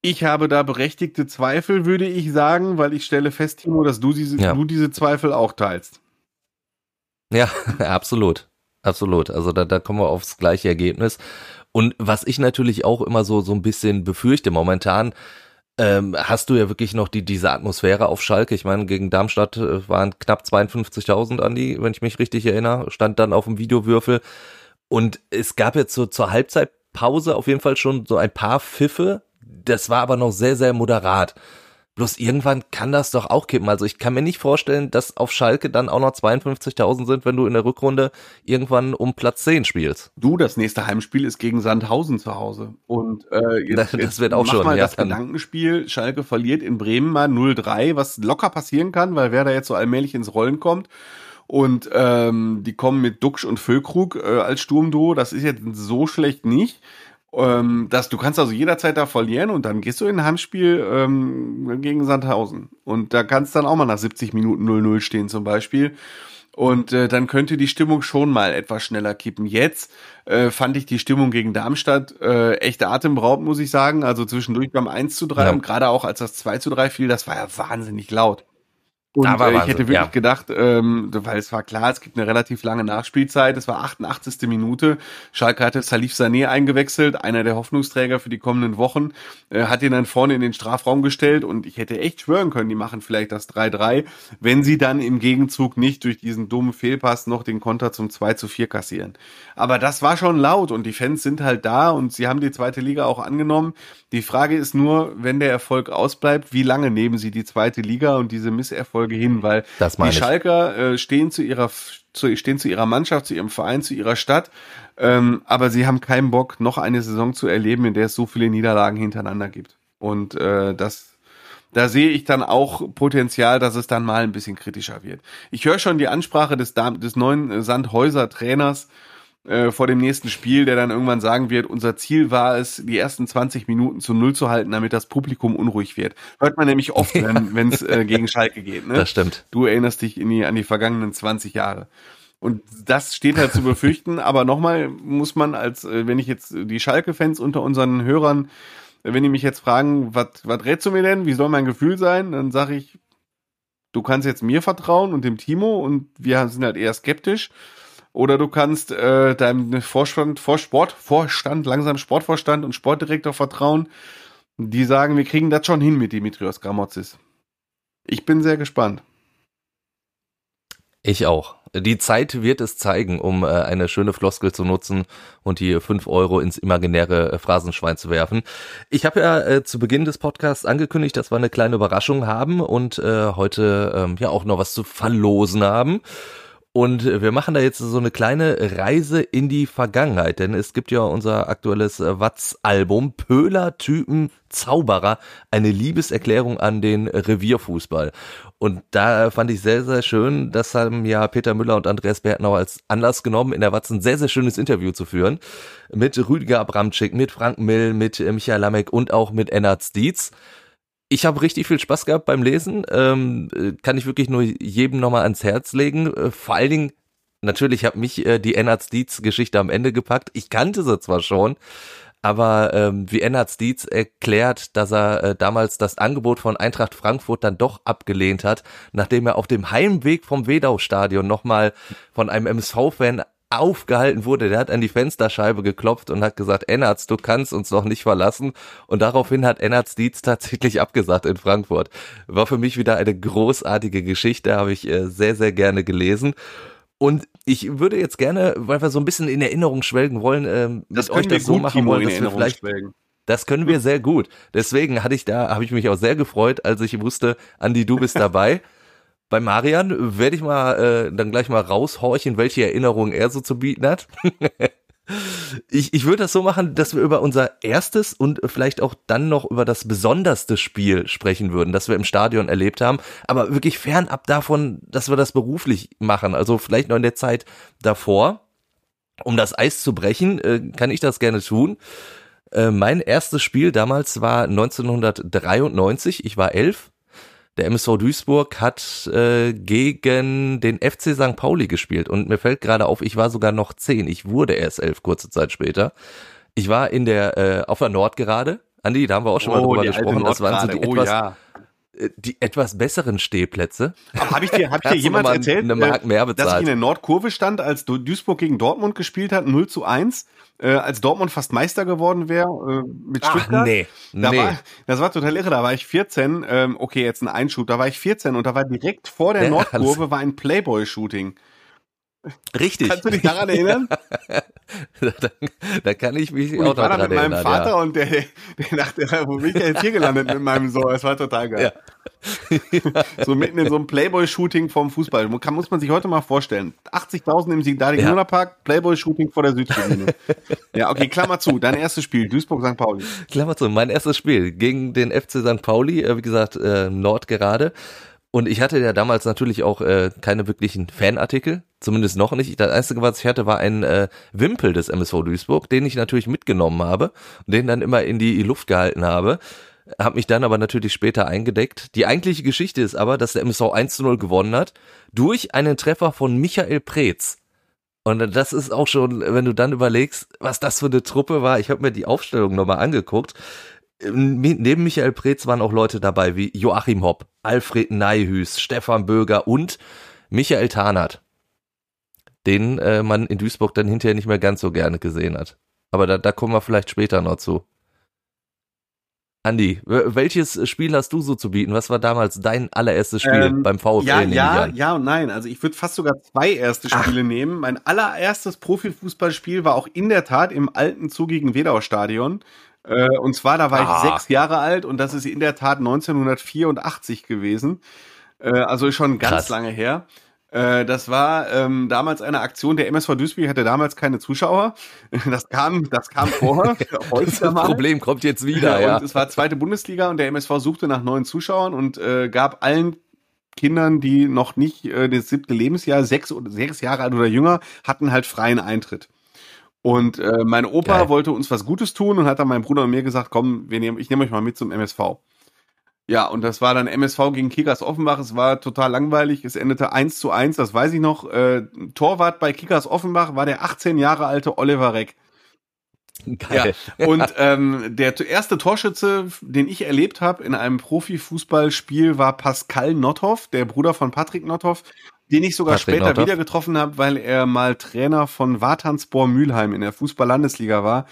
Ich habe da berechtigte Zweifel, würde ich sagen, weil ich stelle fest, Timo, dass du diese, ja. du diese Zweifel auch teilst.
Ja, [LAUGHS] absolut. Absolut. Also da, da kommen wir aufs gleiche Ergebnis. Und was ich natürlich auch immer so, so ein bisschen befürchte, momentan ähm, hast du ja wirklich noch die, diese Atmosphäre auf Schalke. Ich meine, gegen Darmstadt äh, waren knapp 52.000 an die, wenn ich mich richtig erinnere, stand dann auf dem Videowürfel. Und es gab jetzt so zur Halbzeitpause auf jeden Fall schon so ein paar Pfiffe. Das war aber noch sehr, sehr moderat. Bloß irgendwann kann das doch auch kippen. Also ich kann mir nicht vorstellen, dass auf Schalke dann auch noch 52.000 sind, wenn du in der Rückrunde irgendwann um Platz 10 spielst.
Du, das nächste Heimspiel ist gegen Sandhausen zu Hause. Und äh, jetzt,
das, das wird auch mach schon.
mal ja, das Gedankenspiel, Schalke verliert in Bremen mal 0-3, was locker passieren kann, weil wer da jetzt so allmählich ins Rollen kommt. Und ähm, die kommen mit Duxch und Füllkrug äh, als Sturmduo. Das ist jetzt so schlecht nicht. Ähm, dass du kannst also jederzeit da verlieren und dann gehst du in ein Heimspiel ähm, gegen Sandhausen. Und da kannst dann auch mal nach 70 Minuten 0-0 stehen zum Beispiel. Und äh, dann könnte die Stimmung schon mal etwas schneller kippen. Jetzt äh, fand ich die Stimmung gegen Darmstadt äh, echt atemberaubend, muss ich sagen. Also zwischendurch beim 1 zu 3 ja. und gerade auch als das 2 zu 3 fiel, das war ja wahnsinnig laut. Und äh, ich hätte wirklich ja. gedacht, ähm, weil es war klar, es gibt eine relativ lange Nachspielzeit. Es war 88. Minute. Schalke hatte Salif Sané eingewechselt, einer der Hoffnungsträger für die kommenden Wochen, äh, hat ihn dann vorne in den Strafraum gestellt und ich hätte echt schwören können, die machen vielleicht das 3-3, wenn sie dann im Gegenzug nicht durch diesen dummen Fehlpass noch den Konter zum 2 zu 4 kassieren. Aber das war schon laut und die Fans sind halt da und sie haben die zweite Liga auch angenommen. Die Frage ist nur, wenn der Erfolg ausbleibt, wie lange nehmen sie die zweite Liga und diese Misserfolge Folge hin, weil die Schalker äh, stehen zu ihrer zu, stehen zu ihrer Mannschaft, zu ihrem Verein, zu ihrer Stadt, ähm, aber sie haben keinen Bock, noch eine Saison zu erleben, in der es so viele Niederlagen hintereinander gibt. Und äh, das da sehe ich dann auch Potenzial, dass es dann mal ein bisschen kritischer wird. Ich höre schon die Ansprache des, des neuen Sandhäuser Trainers, äh, vor dem nächsten Spiel, der dann irgendwann sagen wird, unser Ziel war es, die ersten 20 Minuten zu Null zu halten, damit das Publikum unruhig wird. Hört man nämlich oft, [LAUGHS] wenn es äh, gegen Schalke geht. Ne?
Das stimmt.
Du erinnerst dich die, an die vergangenen 20 Jahre. Und das steht halt zu befürchten. [LAUGHS] aber nochmal muss man als, äh, wenn ich jetzt die Schalke-Fans unter unseren Hörern, äh, wenn die mich jetzt fragen, was rätst du mir denn? Wie soll mein Gefühl sein? Dann sage ich, du kannst jetzt mir vertrauen und dem Timo und wir sind halt eher skeptisch. Oder du kannst äh, deinem Vorstand, Vor Sport, Vorstand, langsam Sportvorstand und Sportdirektor vertrauen. Die sagen, wir kriegen das schon hin mit Dimitrios Gramotzis. Ich bin sehr gespannt.
Ich auch. Die Zeit wird es zeigen, um äh, eine schöne Floskel zu nutzen und die fünf Euro ins imaginäre äh, Phrasenschwein zu werfen. Ich habe ja äh, zu Beginn des Podcasts angekündigt, dass wir eine kleine Überraschung haben und äh, heute ähm, ja auch noch was zu verlosen haben. Und wir machen da jetzt so eine kleine Reise in die Vergangenheit, denn es gibt ja unser aktuelles Watz-Album Pöhler-Typen Zauberer, eine Liebeserklärung an den Revierfußball. Und da fand ich sehr, sehr schön, das haben ja Peter Müller und Andreas Bertnau als Anlass genommen, in der Watz ein sehr, sehr schönes Interview zu führen. Mit Rüdiger Abramczyk, mit Frank Mill, mit Michael Lamek und auch mit Ennard Stietz ich habe richtig viel Spaß gehabt beim Lesen. Ähm, äh, kann ich wirklich nur jedem nochmal ans Herz legen. Äh, vor allen Dingen, natürlich hat mich äh, die Ennard Dietz Geschichte am Ende gepackt. Ich kannte sie zwar schon, aber ähm, wie Ennard Dietz erklärt, dass er äh, damals das Angebot von Eintracht Frankfurt dann doch abgelehnt hat, nachdem er auf dem Heimweg vom Wedau-Stadion nochmal von einem MSV-Fan aufgehalten wurde, der hat an die Fensterscheibe geklopft und hat gesagt, Ennertz, du kannst uns doch nicht verlassen. Und daraufhin hat Ennertz Dietz tatsächlich [LAUGHS] abgesagt in Frankfurt. War für mich wieder eine großartige Geschichte, habe ich äh, sehr, sehr gerne gelesen. Und ich würde jetzt gerne, weil wir so ein bisschen in Erinnerung schwelgen wollen, ähm,
das mit euch das so machen wollen, dass wir vielleicht
schwelgen. Das können wir sehr gut. Deswegen hatte ich da, habe ich mich auch sehr gefreut, als ich wusste, Andi, du bist [LAUGHS] dabei. Bei Marian werde ich mal äh, dann gleich mal raushorchen, welche Erinnerungen er so zu bieten hat. [LAUGHS] ich ich würde das so machen, dass wir über unser erstes und vielleicht auch dann noch über das besonderste Spiel sprechen würden, das wir im Stadion erlebt haben, aber wirklich fernab davon, dass wir das beruflich machen. Also vielleicht noch in der Zeit davor. Um das Eis zu brechen, äh, kann ich das gerne tun. Äh, mein erstes Spiel damals war 1993. Ich war elf der MSV Duisburg hat äh, gegen den FC St. Pauli gespielt und mir fällt gerade auf, ich war sogar noch zehn. Ich wurde erst elf kurze Zeit später. Ich war in der äh, auf der Nordgerade. Andi, da haben wir auch schon mal oh, drüber gesprochen. Das waren so die oh, etwas ja äh, die etwas besseren Stehplätze.
Habe ich dir, hab ich dir jemand erzählt,
eine Mark mehr
bezahlt. dass ich in der Nordkurve stand, als Duisburg gegen Dortmund gespielt hat, 0 zu 1 äh, als Dortmund fast Meister geworden wäre äh, mit Ach, Stuttgart.
Nee,
da
nee.
War, das war total irre. Da war ich 14. Ähm, okay, jetzt ein Einschub. Da war ich 14 und da war direkt vor der [LAUGHS] Nordkurve war ein Playboy-Shooting.
Richtig.
Kannst du dich daran erinnern? [LAUGHS]
da, da, kann ich mich und auch
ich war
da
mit meinem erinnern, Vater ja. und der, der dachte, wo bin ich jetzt hier gelandet mit meinem Sohn? Das war total geil. Ja. [LAUGHS] so mitten in so einem Playboy-Shooting vom Fußball. Kann, muss man sich heute mal vorstellen. 80.000 im Siegdadig ja. Park, Playboy-Shooting vor der Südtribüne. [LAUGHS] ja, okay, Klammer zu. Dein erstes Spiel, Duisburg-St. Pauli.
Klammer zu, mein erstes Spiel gegen den FC St. Pauli, äh, wie gesagt, äh, Nordgerade. Und ich hatte ja damals natürlich auch äh, keine wirklichen Fanartikel, zumindest noch nicht. Das Einzige, was ich hatte, war ein äh, Wimpel des MSV Duisburg, den ich natürlich mitgenommen habe und den dann immer in die Luft gehalten habe. Hab mich dann aber natürlich später eingedeckt. Die eigentliche Geschichte ist aber, dass der MSV 1 zu 0 gewonnen hat durch einen Treffer von Michael Preetz. Und das ist auch schon, wenn du dann überlegst, was das für eine Truppe war. Ich habe mir die Aufstellung nochmal angeguckt. Neben Michael Preetz waren auch Leute dabei wie Joachim Hopp, Alfred Neihüß, Stefan Böger und Michael Tarnert, den äh, man in Duisburg dann hinterher nicht mehr ganz so gerne gesehen hat. Aber da, da kommen wir vielleicht später noch zu. Andi, welches Spiel hast du so zu bieten? Was war damals dein allererstes Spiel ähm, beim VfL?
Ja, ja, ja und nein. Also ich würde fast sogar zwei erste Spiele Ach. nehmen. Mein allererstes Profifußballspiel war auch in der Tat im alten zugigen Wedau Stadion. Äh, und zwar, da war ah. ich sechs Jahre alt und das ist in der Tat 1984 gewesen. Äh, also schon ganz
Krass.
lange her. Äh, das war ähm, damals eine Aktion. Der MSV Duisburg hatte damals keine Zuschauer. [LAUGHS] Das kam, das kam vorher. [LAUGHS] [LAUGHS]
Das Problem kommt jetzt wieder, ja.
Und es war zweite Bundesliga und der MSV suchte nach neuen Zuschauern und äh, gab allen Kindern, die noch nicht äh, das siebte Lebensjahr, sechs oder sechs Jahre alt oder jünger, hatten halt freien Eintritt. Und äh, mein Opa
Geil.
wollte uns was Gutes tun und hat dann meinem Bruder und mir gesagt, komm, nehmen, ich nehme euch mal mit zum MSV. Ja, und das war dann MSV gegen Kickers Offenbach. Es war total langweilig. Es endete 1 zu 1, das weiß ich noch. Äh, Torwart bei Kickers Offenbach war der 18 Jahre alte Oliver Reck.
Geil. [LAUGHS]
Und ähm, der erste Torschütze, den ich erlebt habe in einem Profifußballspiel, war Pascal Nothoff, der Bruder von Patrick Nothoff, den ich sogar
Patrick
später
Nothoff.
wieder getroffen habe, weil er mal Trainer von Wartanspor Mülheim in der Fußball-Landesliga war.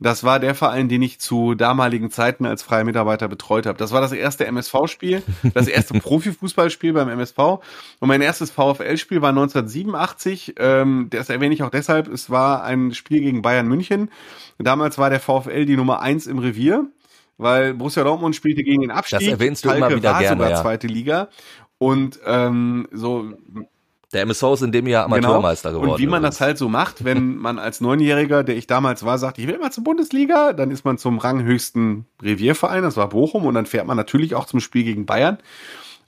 Das war der Verein, den ich zu damaligen Zeiten als freier Mitarbeiter betreut habe. Das war das erste MSV-Spiel, das erste [LAUGHS] Profifußballspiel beim MSV. Und mein erstes VfL-Spiel war 1987. Ähm, das erwähne ich auch deshalb. Es war ein Spiel gegen Bayern München. Damals war der VfL die Nummer eins im Revier, weil Borussia Dortmund spielte gegen den Abstieg.
Das erwähnst du
Schalke
immer wieder
war
gerne,
sogar
ja.
zweite Liga. Und ähm, so
Der MSV ist in dem Jahr Amateurmeister geworden.
Genau. und wie man
übrigens.
das halt so macht, wenn [LAUGHS] man als Neunjähriger, der ich damals war, sagt, ich will mal zur Bundesliga, dann ist man zum ranghöchsten Revierverein, das war Bochum, und dann fährt man natürlich auch zum Spiel gegen Bayern.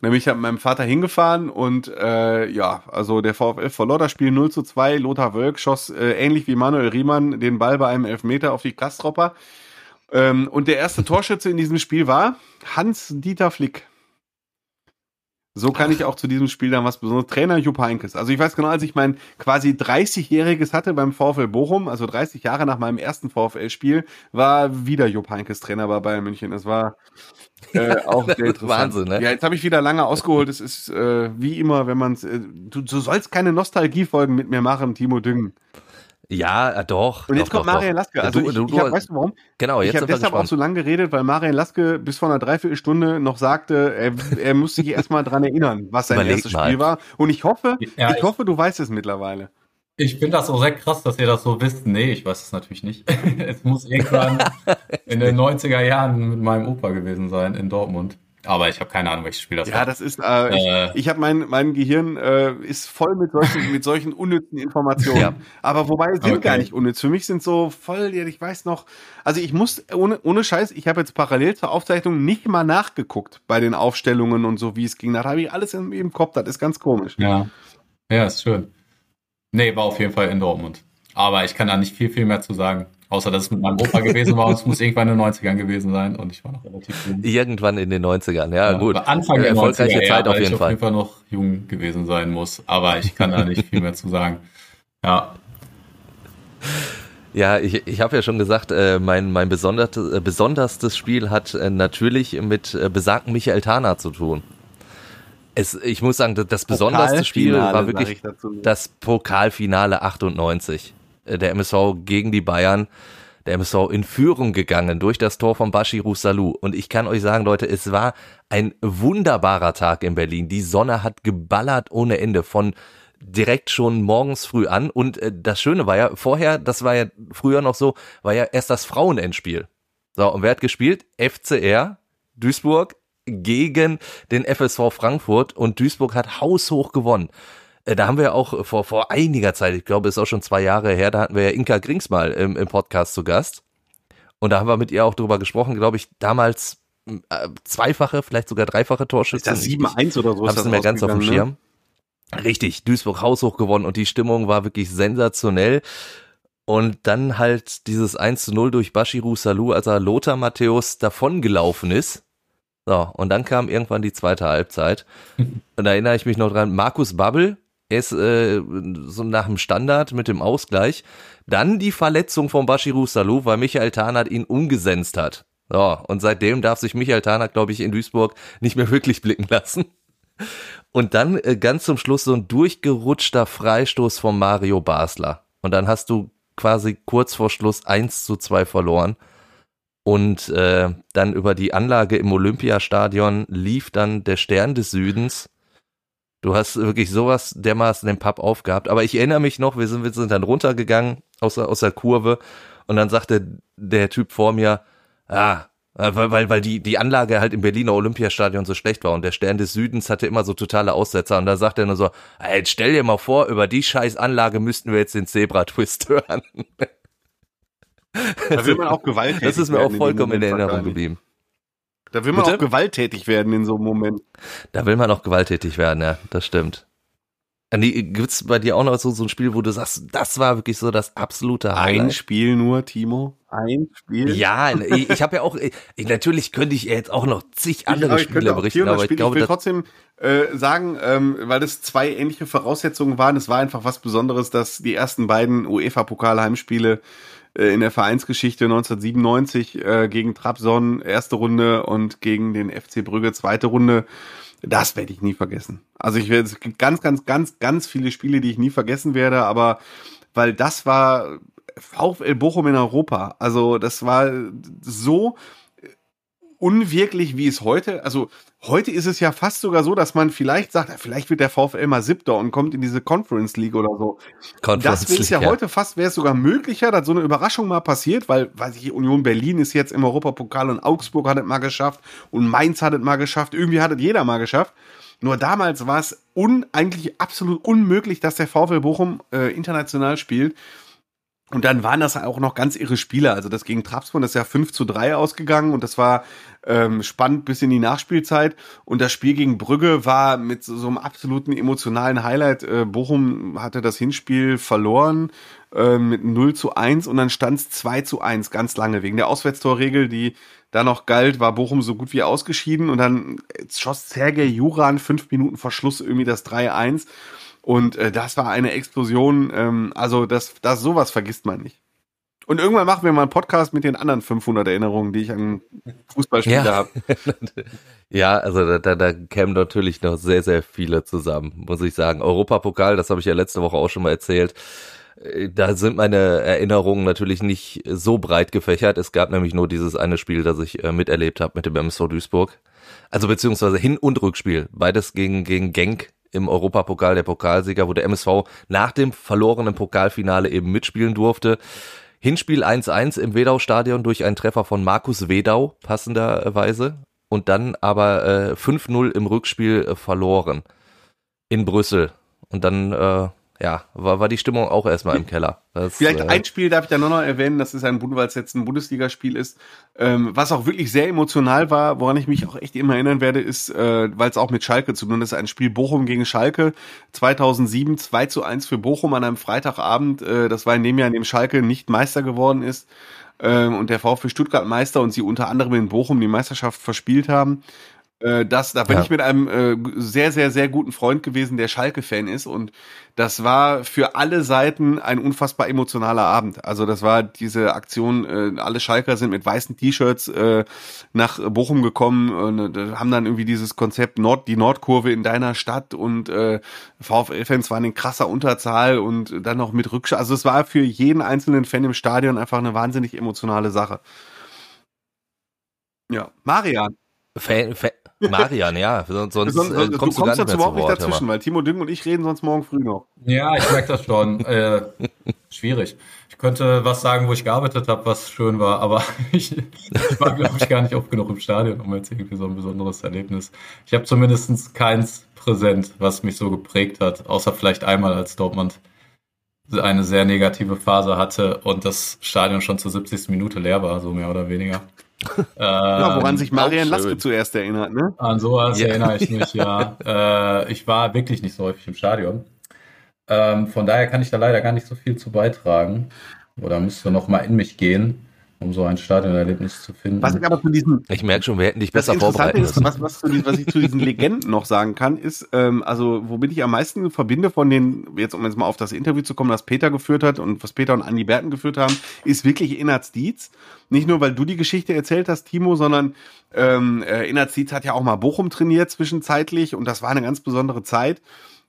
Dann bin ich halt mit meinem Vater hingefahren und äh, ja, also der VfL verlor das Spiel 0 zu 2. Lothar Wölk schoss äh, ähnlich wie Manuel Riemann den Ball bei einem Elfmeter auf die Kastropper. Ähm, und der erste Torschütze in diesem Spiel war Hans-Dieter Flick. So kann ich auch zu diesem Spiel dann was besonderes. Trainer Jupp Heynckes. Also ich weiß genau, als ich mein quasi 30-jähriges hatte beim VfL Bochum, also 30 Jahre nach meinem ersten VfL-Spiel, war wieder Jupp Heynckes Trainer bei Bayern München. Das war äh, [LAUGHS] auch sehr interessant.
Wahnsinn, ne?
Ja, jetzt habe ich wieder lange ausgeholt. Es ist äh, wie immer, wenn man es. Äh, du, du sollst keine Nostalgiefolgen mit mir machen, Timo Düngen.
Ja, äh, doch.
Und jetzt
doch,
kommt
doch,
Marian. Laske. Also
du,
ich,
du,
ich hab, weißt du warum?
genau,
ich
jetzt
habe
sind wir
deshalb auch so lange geredet, weil Marian Laske bis vor einer Dreiviertelstunde noch sagte, er, er muss sich erstmal dran erinnern, was sein
Überleg
erstes
mal.
Spiel war. Und ich hoffe,
Ja,
ich
ich-
hoffe, du weißt es mittlerweile.
Ich finde das so sehr krass, dass ihr das so wisst. Nee, ich weiß es natürlich nicht. [LAUGHS] es muss irgendwann [LAUGHS] in den 90er Jahren mit meinem Opa gewesen sein in Dortmund. Aber ich habe keine Ahnung, welches Spiel das
Ja,
war.
das ist, äh, ich,
Äh.
ich habe mein, mein Gehirn äh, ist voll mit solchen, mit solchen unnützen Informationen.
Ja.
Aber wobei sie sind
Okay.
gar nicht unnütz. Für mich sind so voll, ja, ich weiß noch, also ich muss, ohne, ohne Scheiß, ich habe jetzt parallel zur Aufzeichnung nicht mal nachgeguckt bei den Aufstellungen und so, wie es ging. Da habe ich alles im, im Kopf, das ist ganz komisch.
Ja. Ja, ist schön. Nee, war auf jeden Fall in Dortmund. Aber ich kann da nicht viel, viel mehr zu sagen. Außer, dass es mit meinem Opa gewesen war und es muss irgendwann in den 90ern gewesen sein und ich war noch relativ jung.
Irgendwann in den 90ern, ja, gut.
aber Anfang
Äh,
der
erfolgreiche
90er,
Zeit
ja,
auf jeden
ich
Fall.
auf jeden Fall noch jung gewesen sein muss. Aber ich kann da nicht viel mehr zu sagen. Ja,
Ja, ich, ich habe ja schon gesagt, äh, mein, mein besonderstes, äh, besonderstes Spiel hat äh, natürlich mit äh, besagten Michael Tana zu tun. Es, ich muss sagen, das, das besonderste Spiel war wirklich das Pokalfinale 98. Der MSV gegen die Bayern. Der MSV in Führung gegangen durch das Tor von Bashiru Salou. Und ich kann euch sagen, Leute, es war ein wunderbarer Tag in Berlin. Die Sonne hat geballert ohne Ende von direkt schon morgens früh an. Und äh, das Schöne war ja, vorher, das war ja früher noch so, war ja erst das Frauenendspiel. So, und wer hat gespielt? FCR Duisburg gegen den FSV Frankfurt und Duisburg hat haushoch gewonnen. Äh, Da haben wir auch vor, vor einiger Zeit, ich glaube, ist auch schon zwei Jahre her, da hatten wir ja Inka Grings mal im, im Podcast zu Gast. Und da haben wir mit ihr auch drüber gesprochen, glaube ich, damals äh, zweifache, vielleicht sogar dreifache
ist
Torschützen.
das 7-1 oder so? ist
Hab's mehr ganz auf dem
ausgegangen, ne?
Schirm. Richtig, Duisburg haushoch gewonnen und die Stimmung war wirklich sensationell. Und dann halt dieses 1 zu 0 durch Bashiru Salou, als er Lothar Matthäus davongelaufen ist. So, und dann kam irgendwann die zweite Halbzeit. [LAUGHS] Und da erinnere ich mich noch dran, Markus Babbel, ist äh, so nach dem Standard mit dem Ausgleich. Dann die Verletzung von Bashiru Salou, weil Michael Tarnath ihn umgesenzt hat. So, und seitdem darf sich Michael Tarnath, glaube ich, in Duisburg nicht mehr [LAUGHS] wirklich blicken lassen. Und dann äh, ganz zum Schluss so ein durchgerutschter Freistoß von Mario Basler. Und dann hast du quasi kurz vor Schluss 1 zu 2 verloren. Und äh, dann über die Anlage im Olympiastadion lief dann der Stern des Südens. Du hast wirklich sowas dermaßen den Pub aufgehabt. Aber ich erinnere mich noch, wir sind, wir sind dann runtergegangen aus, der- aus der Kurve und dann sagte der Typ vor mir, ah, weil, weil, weil die, die Anlage halt im Berliner Olympiastadion so schlecht war und der Stern des Südens hatte immer so totale Aussetzer und da sagt er nur so, ey, stell dir mal vor, über die scheiß Anlage müssten wir jetzt den Zebra-Twist hören.
Da will man auch [LAUGHS] gewalttätig
Das ist mir auch vollkommen in Erinnerung geblieben.
Da will man
Bitte?
auch gewalttätig werden in so einem Moment.
Da will man auch gewalttätig werden, ja, das stimmt. Andi, gibt's bei dir auch noch so, so ein Spiel, wo du sagst, das war wirklich so das absolute
Ein
Highlight?
Spiel nur, Timo. Ein Spiel.
Ja, [LAUGHS] ich, ich habe ja auch, ich, natürlich könnte ich jetzt auch noch zig
Ich-
andere
ich
Spiele berichten,
400
aber ich glaube,
will
das,
trotzdem äh, sagen, ähm, weil es zwei ähnliche Voraussetzungen waren. Es war einfach was Besonderes, dass die ersten beiden UEFA-Pokal-Heimspiele äh, in der Vereinsgeschichte 1997 äh, gegen Trabzon erste Runde und gegen den FC Brügge zweite Runde. Das werde ich nie vergessen. Also ich werde, es gibt ganz, ganz, ganz, ganz viele Spiele, die ich nie vergessen werde, aber weil das war VfL Bochum in Europa. Also das war so unwirklich, wie es heute, also heute ist es ja fast sogar so, dass man vielleicht sagt, ja, vielleicht wird der VfL mal siebter und kommt in diese Conference League oder so.
Conference
Das ist ja
League,
heute fast, wäre es sogar möglicher, dass so eine Überraschung mal passiert, weil, weiß ich, Union Berlin ist jetzt im Europapokal und Augsburg hat es mal geschafft und Mainz hat es mal geschafft, irgendwie hat es jeder mal geschafft. Nur damals war es un, eigentlich absolut unmöglich, dass der VfL Bochum äh, international spielt. Und dann waren das auch noch ganz irre Spiele. Also das gegen Trabzon das ist ja 5 zu 3 ausgegangen und das war ähm, spannend bis in die Nachspielzeit. Und das Spiel gegen Brügge war mit so, so einem absoluten emotionalen Highlight. Äh, Bochum hatte das Hinspiel verloren äh, mit 0 zu 1 und dann stand es 2 zu 1 ganz lange. Wegen der Auswärtstorregel, die da noch galt, war Bochum so gut wie ausgeschieden und dann schoss Sergej Juran fünf Minuten vor Schluss irgendwie das 3-1. Und äh, das war eine Explosion. Ähm, also das, das sowas vergisst man nicht. Und irgendwann machen wir mal einen Podcast mit den anderen 500 Erinnerungen, die ich an Fußballspiele
Ja.
habe. [LAUGHS]
Ja, also da, da, da kämen natürlich noch sehr, sehr viele zusammen, muss ich sagen. Europapokal, das habe ich ja letzte Woche auch schon mal erzählt. Äh, Da sind meine Erinnerungen natürlich nicht so breit gefächert. Es gab nämlich nur dieses eine Spiel, das ich äh, miterlebt habe mit dem MSV Duisburg. Also beziehungsweise Hin- und Rückspiel. Beides gegen, gegen Genk im Europapokal, der Pokalsieger, wo der MSV nach dem verlorenen Pokalfinale eben mitspielen durfte. Hinspiel 1-1 im Wedau-Stadion durch einen Treffer von Markus Wedau, passenderweise. Und dann aber äh, 5-0 im Rückspiel äh, verloren. In Brüssel. Und dann, äh, ja, war, war die Stimmung auch erstmal im Keller. Das,
Vielleicht
äh,
ein Spiel darf ich da nur noch erwähnen, das ist ein, weil es jetzt ein Bundesligaspiel ist, ähm, was auch wirklich sehr emotional war, woran ich mich auch echt immer erinnern werde, ist, äh, weil es auch mit Schalke zu tun ist, ein Spiel Bochum gegen Schalke 2007, 2 zu 1 für Bochum an einem Freitagabend. Äh, das war in dem Jahr, in dem Schalke nicht Meister geworden ist ähm, und der VfB Stuttgart Meister und sie unter anderem in Bochum die Meisterschaft verspielt haben. Äh, das, da bin
Ja.
ich mit einem äh, sehr, sehr, sehr guten Freund gewesen, der Schalke-Fan ist. Und das war für alle Seiten ein unfassbar emotionaler Abend. Also das war diese Aktion, äh, alle Schalker sind mit weißen T-Shirts äh, nach Bochum gekommen und äh, haben dann irgendwie dieses Konzept Nord, die Nordkurve in deiner Stadt und äh, VfL-Fans waren in krasser Unterzahl und dann noch mit Rückschau. Also es war für jeden einzelnen Fan im Stadion einfach eine wahnsinnig emotionale Sache. Ja, Marian.
Fan, Fan, Marian, ja, sonst, sonst äh,
du
kommst
kommst
du gar nicht
jetzt
mehr zu
überhaupt nicht dazwischen, weil Timo Düng und ich reden sonst morgen früh noch.
Ja, ich merke das schon. [LAUGHS] äh, schwierig. Ich könnte was sagen, wo ich gearbeitet habe, was schön war, aber ich, [LAUGHS] ich war, glaube ich, gar nicht oft genug im Stadion, um jetzt irgendwie so ein besonderes Erlebnis. Ich habe zumindest keins präsent, was mich so geprägt hat, außer vielleicht einmal, als Dortmund eine sehr negative Phase hatte und das Stadion schon zur 70. Minute leer war, so mehr oder weniger. [LAUGHS]
Ja, woran
Ähm,
sich Marian Laske zuerst erinnert, ne?
an sowas
Ja.
erinnere ich mich, ja. [LAUGHS] äh, ich war wirklich nicht so häufig im Stadion. Ähm, von daher kann ich da leider gar nicht so viel zu beitragen. Oder müsste noch mal in mich gehen, um so ein Stadionerlebnis zu finden.
Was ich aber zu diesen
Ich merke schon, wir hätten dich besser
ist,
müssen.
was, was, zu, was ich zu diesen Legenden noch sagen kann, ist, ähm, also womit ich am meisten verbinde von den, jetzt um jetzt mal auf das Interview zu kommen, das Peter geführt hat und was Peter und Andi Berten geführt haben, ist wirklich Innerts Dietz. Nicht nur, weil du die Geschichte erzählt hast, Timo, sondern ähm, äh, Innerts Dietz hat ja auch mal Bochum trainiert zwischenzeitlich und das war eine ganz besondere Zeit.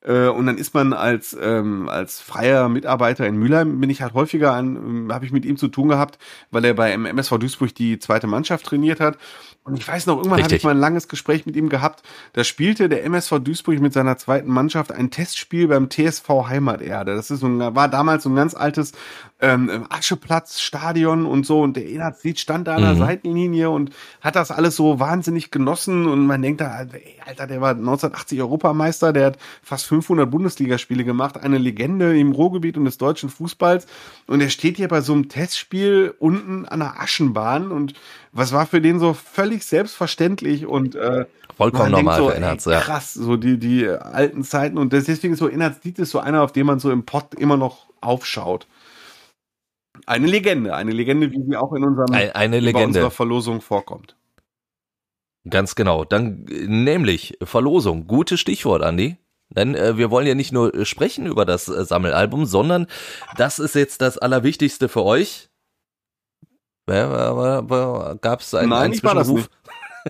Äh, und dann ist man als, ähm, als freier Mitarbeiter in Mülheim, bin ich halt häufiger an, ähm, habe ich mit ihm zu tun gehabt, weil er bei MSV Duisburg die zweite Mannschaft trainiert hat. Und ich weiß noch, irgendwann habe ich mal ein langes Gespräch mit ihm gehabt. Da spielte der MSV Duisburg mit seiner zweiten Mannschaft ein Testspiel beim TSV Heimaterde. Das ist so ein, war damals so ein ganz altes ähm, Ascheplatz-Stadion und so. Und der Enazid stand da an der mhm. Seitenlinie und hat das alles so wahnsinnig genossen. Und man denkt da, Alter, der war 1980 Europameister, der hat fast 500 Bundesligaspiele gemacht, eine Legende im Ruhrgebiet und des deutschen Fußballs. Und er steht hier bei so einem Testspiel unten an der Aschenbahn und was war für den so völlig selbstverständlich und äh,
vollkommen normal
so, ey, ja. Krass, so die die alten Zeiten und deswegen so Inhaltslied ist so einer, auf den man so im Pott immer noch aufschaut. Eine Legende, eine Legende, wie sie auch in unserem
eine, eine Legende.
unserer Verlosung vorkommt.
Ganz genau. Dann nämlich Verlosung. Gutes Stichwort, Andi. Denn äh, wir wollen ja nicht nur sprechen über das äh, Sammelalbum, sondern das ist jetzt das Allerwichtigste für euch. Gab es einen,
Nein, einen
ich war
das nicht.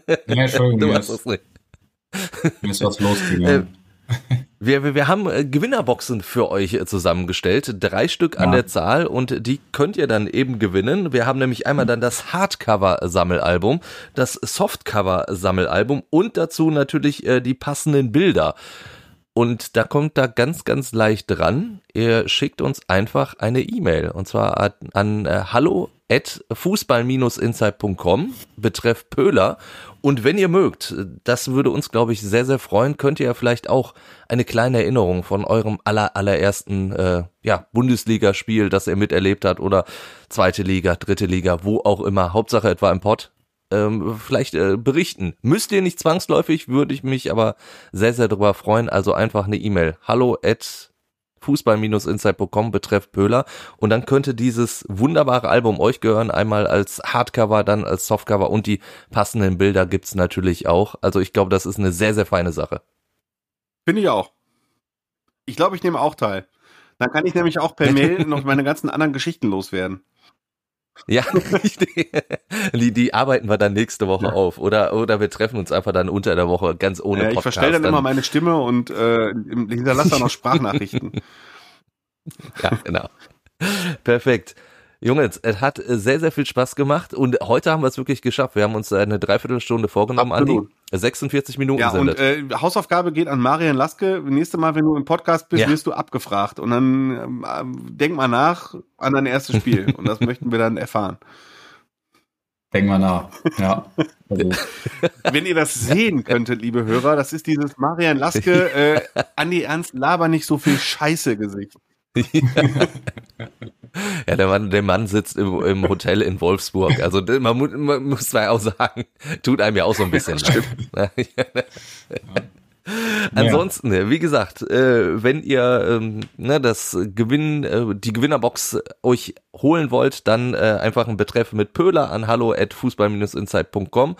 Ja, Entschuldigung, [LAUGHS] du warst das nicht. Mir ist was losgegangen. [LAUGHS]
Wir, wir, wir haben äh, Gewinnerboxen für euch äh, zusammengestellt, drei Stück an ja. der Zahl und die könnt ihr dann eben gewinnen. Wir haben nämlich einmal dann das Hardcover-Sammelalbum, das Softcover-Sammelalbum und dazu natürlich äh, die passenden Bilder. Und da kommt da ganz, ganz leicht dran. Ihr schickt uns einfach eine E-Mail und zwar an, an äh, hallo at fußball-insight.com betreff Pöhler. Und wenn ihr mögt, das würde uns, glaube ich, sehr, sehr freuen, könnt ihr ja vielleicht auch eine kleine Erinnerung von eurem aller, allerersten äh, ja, Bundesligaspiel, das ihr miterlebt habt, oder zweite Liga, dritte Liga, wo auch immer, Hauptsache etwa im Pott, ähm, vielleicht äh, berichten. Müsst ihr nicht zwangsläufig, würde ich mich aber sehr, sehr darüber freuen. Also einfach eine E-Mail. Hallo at fußball-insight.com betreff Pöhler und dann könnte dieses wunderbare Album euch gehören, einmal als Hardcover, dann als Softcover und die passenden Bilder gibt's natürlich auch. Also ich glaube, das ist eine sehr, sehr feine Sache.
Finde ich auch. Ich glaube, ich nehme auch teil. Dann kann ich nämlich auch per Mail noch meine ganzen anderen Geschichten loswerden. [LAUGHS]
Ja, die, die arbeiten wir dann nächste Woche ja. auf. Oder, oder wir treffen uns einfach dann unter der Woche ganz ohne
ja, Ich verstelle dann, dann, immer meine Stimme und äh, hinterlasse dann auch [LAUGHS] Sprachnachrichten. [LAUGHS]
ja, genau. Perfekt. Jungs, es hat äh, sehr, sehr viel Spaß gemacht und heute haben wir es wirklich geschafft. Wir haben uns eine Dreiviertelstunde vorgenommen, Absolut. Andi. 46 Minuten
ja, sind und äh, Hausaufgabe geht an Marian Laske. Nächstes Mal, wenn du im Podcast bist, ja. wirst du abgefragt. Und dann äh, denk mal nach an dein erstes Spiel. [LAUGHS] und das möchten wir dann erfahren.
Denk mal nach. Ja. Also. [LAUGHS]
Wenn ihr das sehen könntet, liebe Hörer, das ist dieses Marian Laske, äh, Andi Ernst, laber nicht so viel Scheiße Gesicht.
Ja, der Mann, der Mann sitzt im, im Hotel in Wolfsburg. Also man, man muss ja auch sagen, tut einem ja auch so ein bisschen leid. Ansonsten, wie gesagt, äh, wenn ihr ähm, ne, das Gewinn, äh, die Gewinnerbox euch holen wollt, dann äh, einfach einen Betreff mit Pöhler an hallo at fußball-insight.com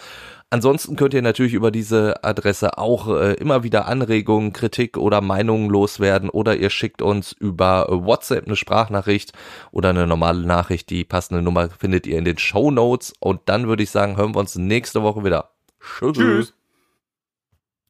Ansonsten könnt ihr natürlich über diese Adresse auch äh, immer wieder Anregungen, Kritik oder Meinungen loswerden oder ihr schickt uns über WhatsApp eine Sprachnachricht oder eine normale Nachricht. Die passende Nummer findet ihr in den Show Notes und dann würde ich sagen, hören wir uns nächste Woche wieder.
Tschüss. Tschüss.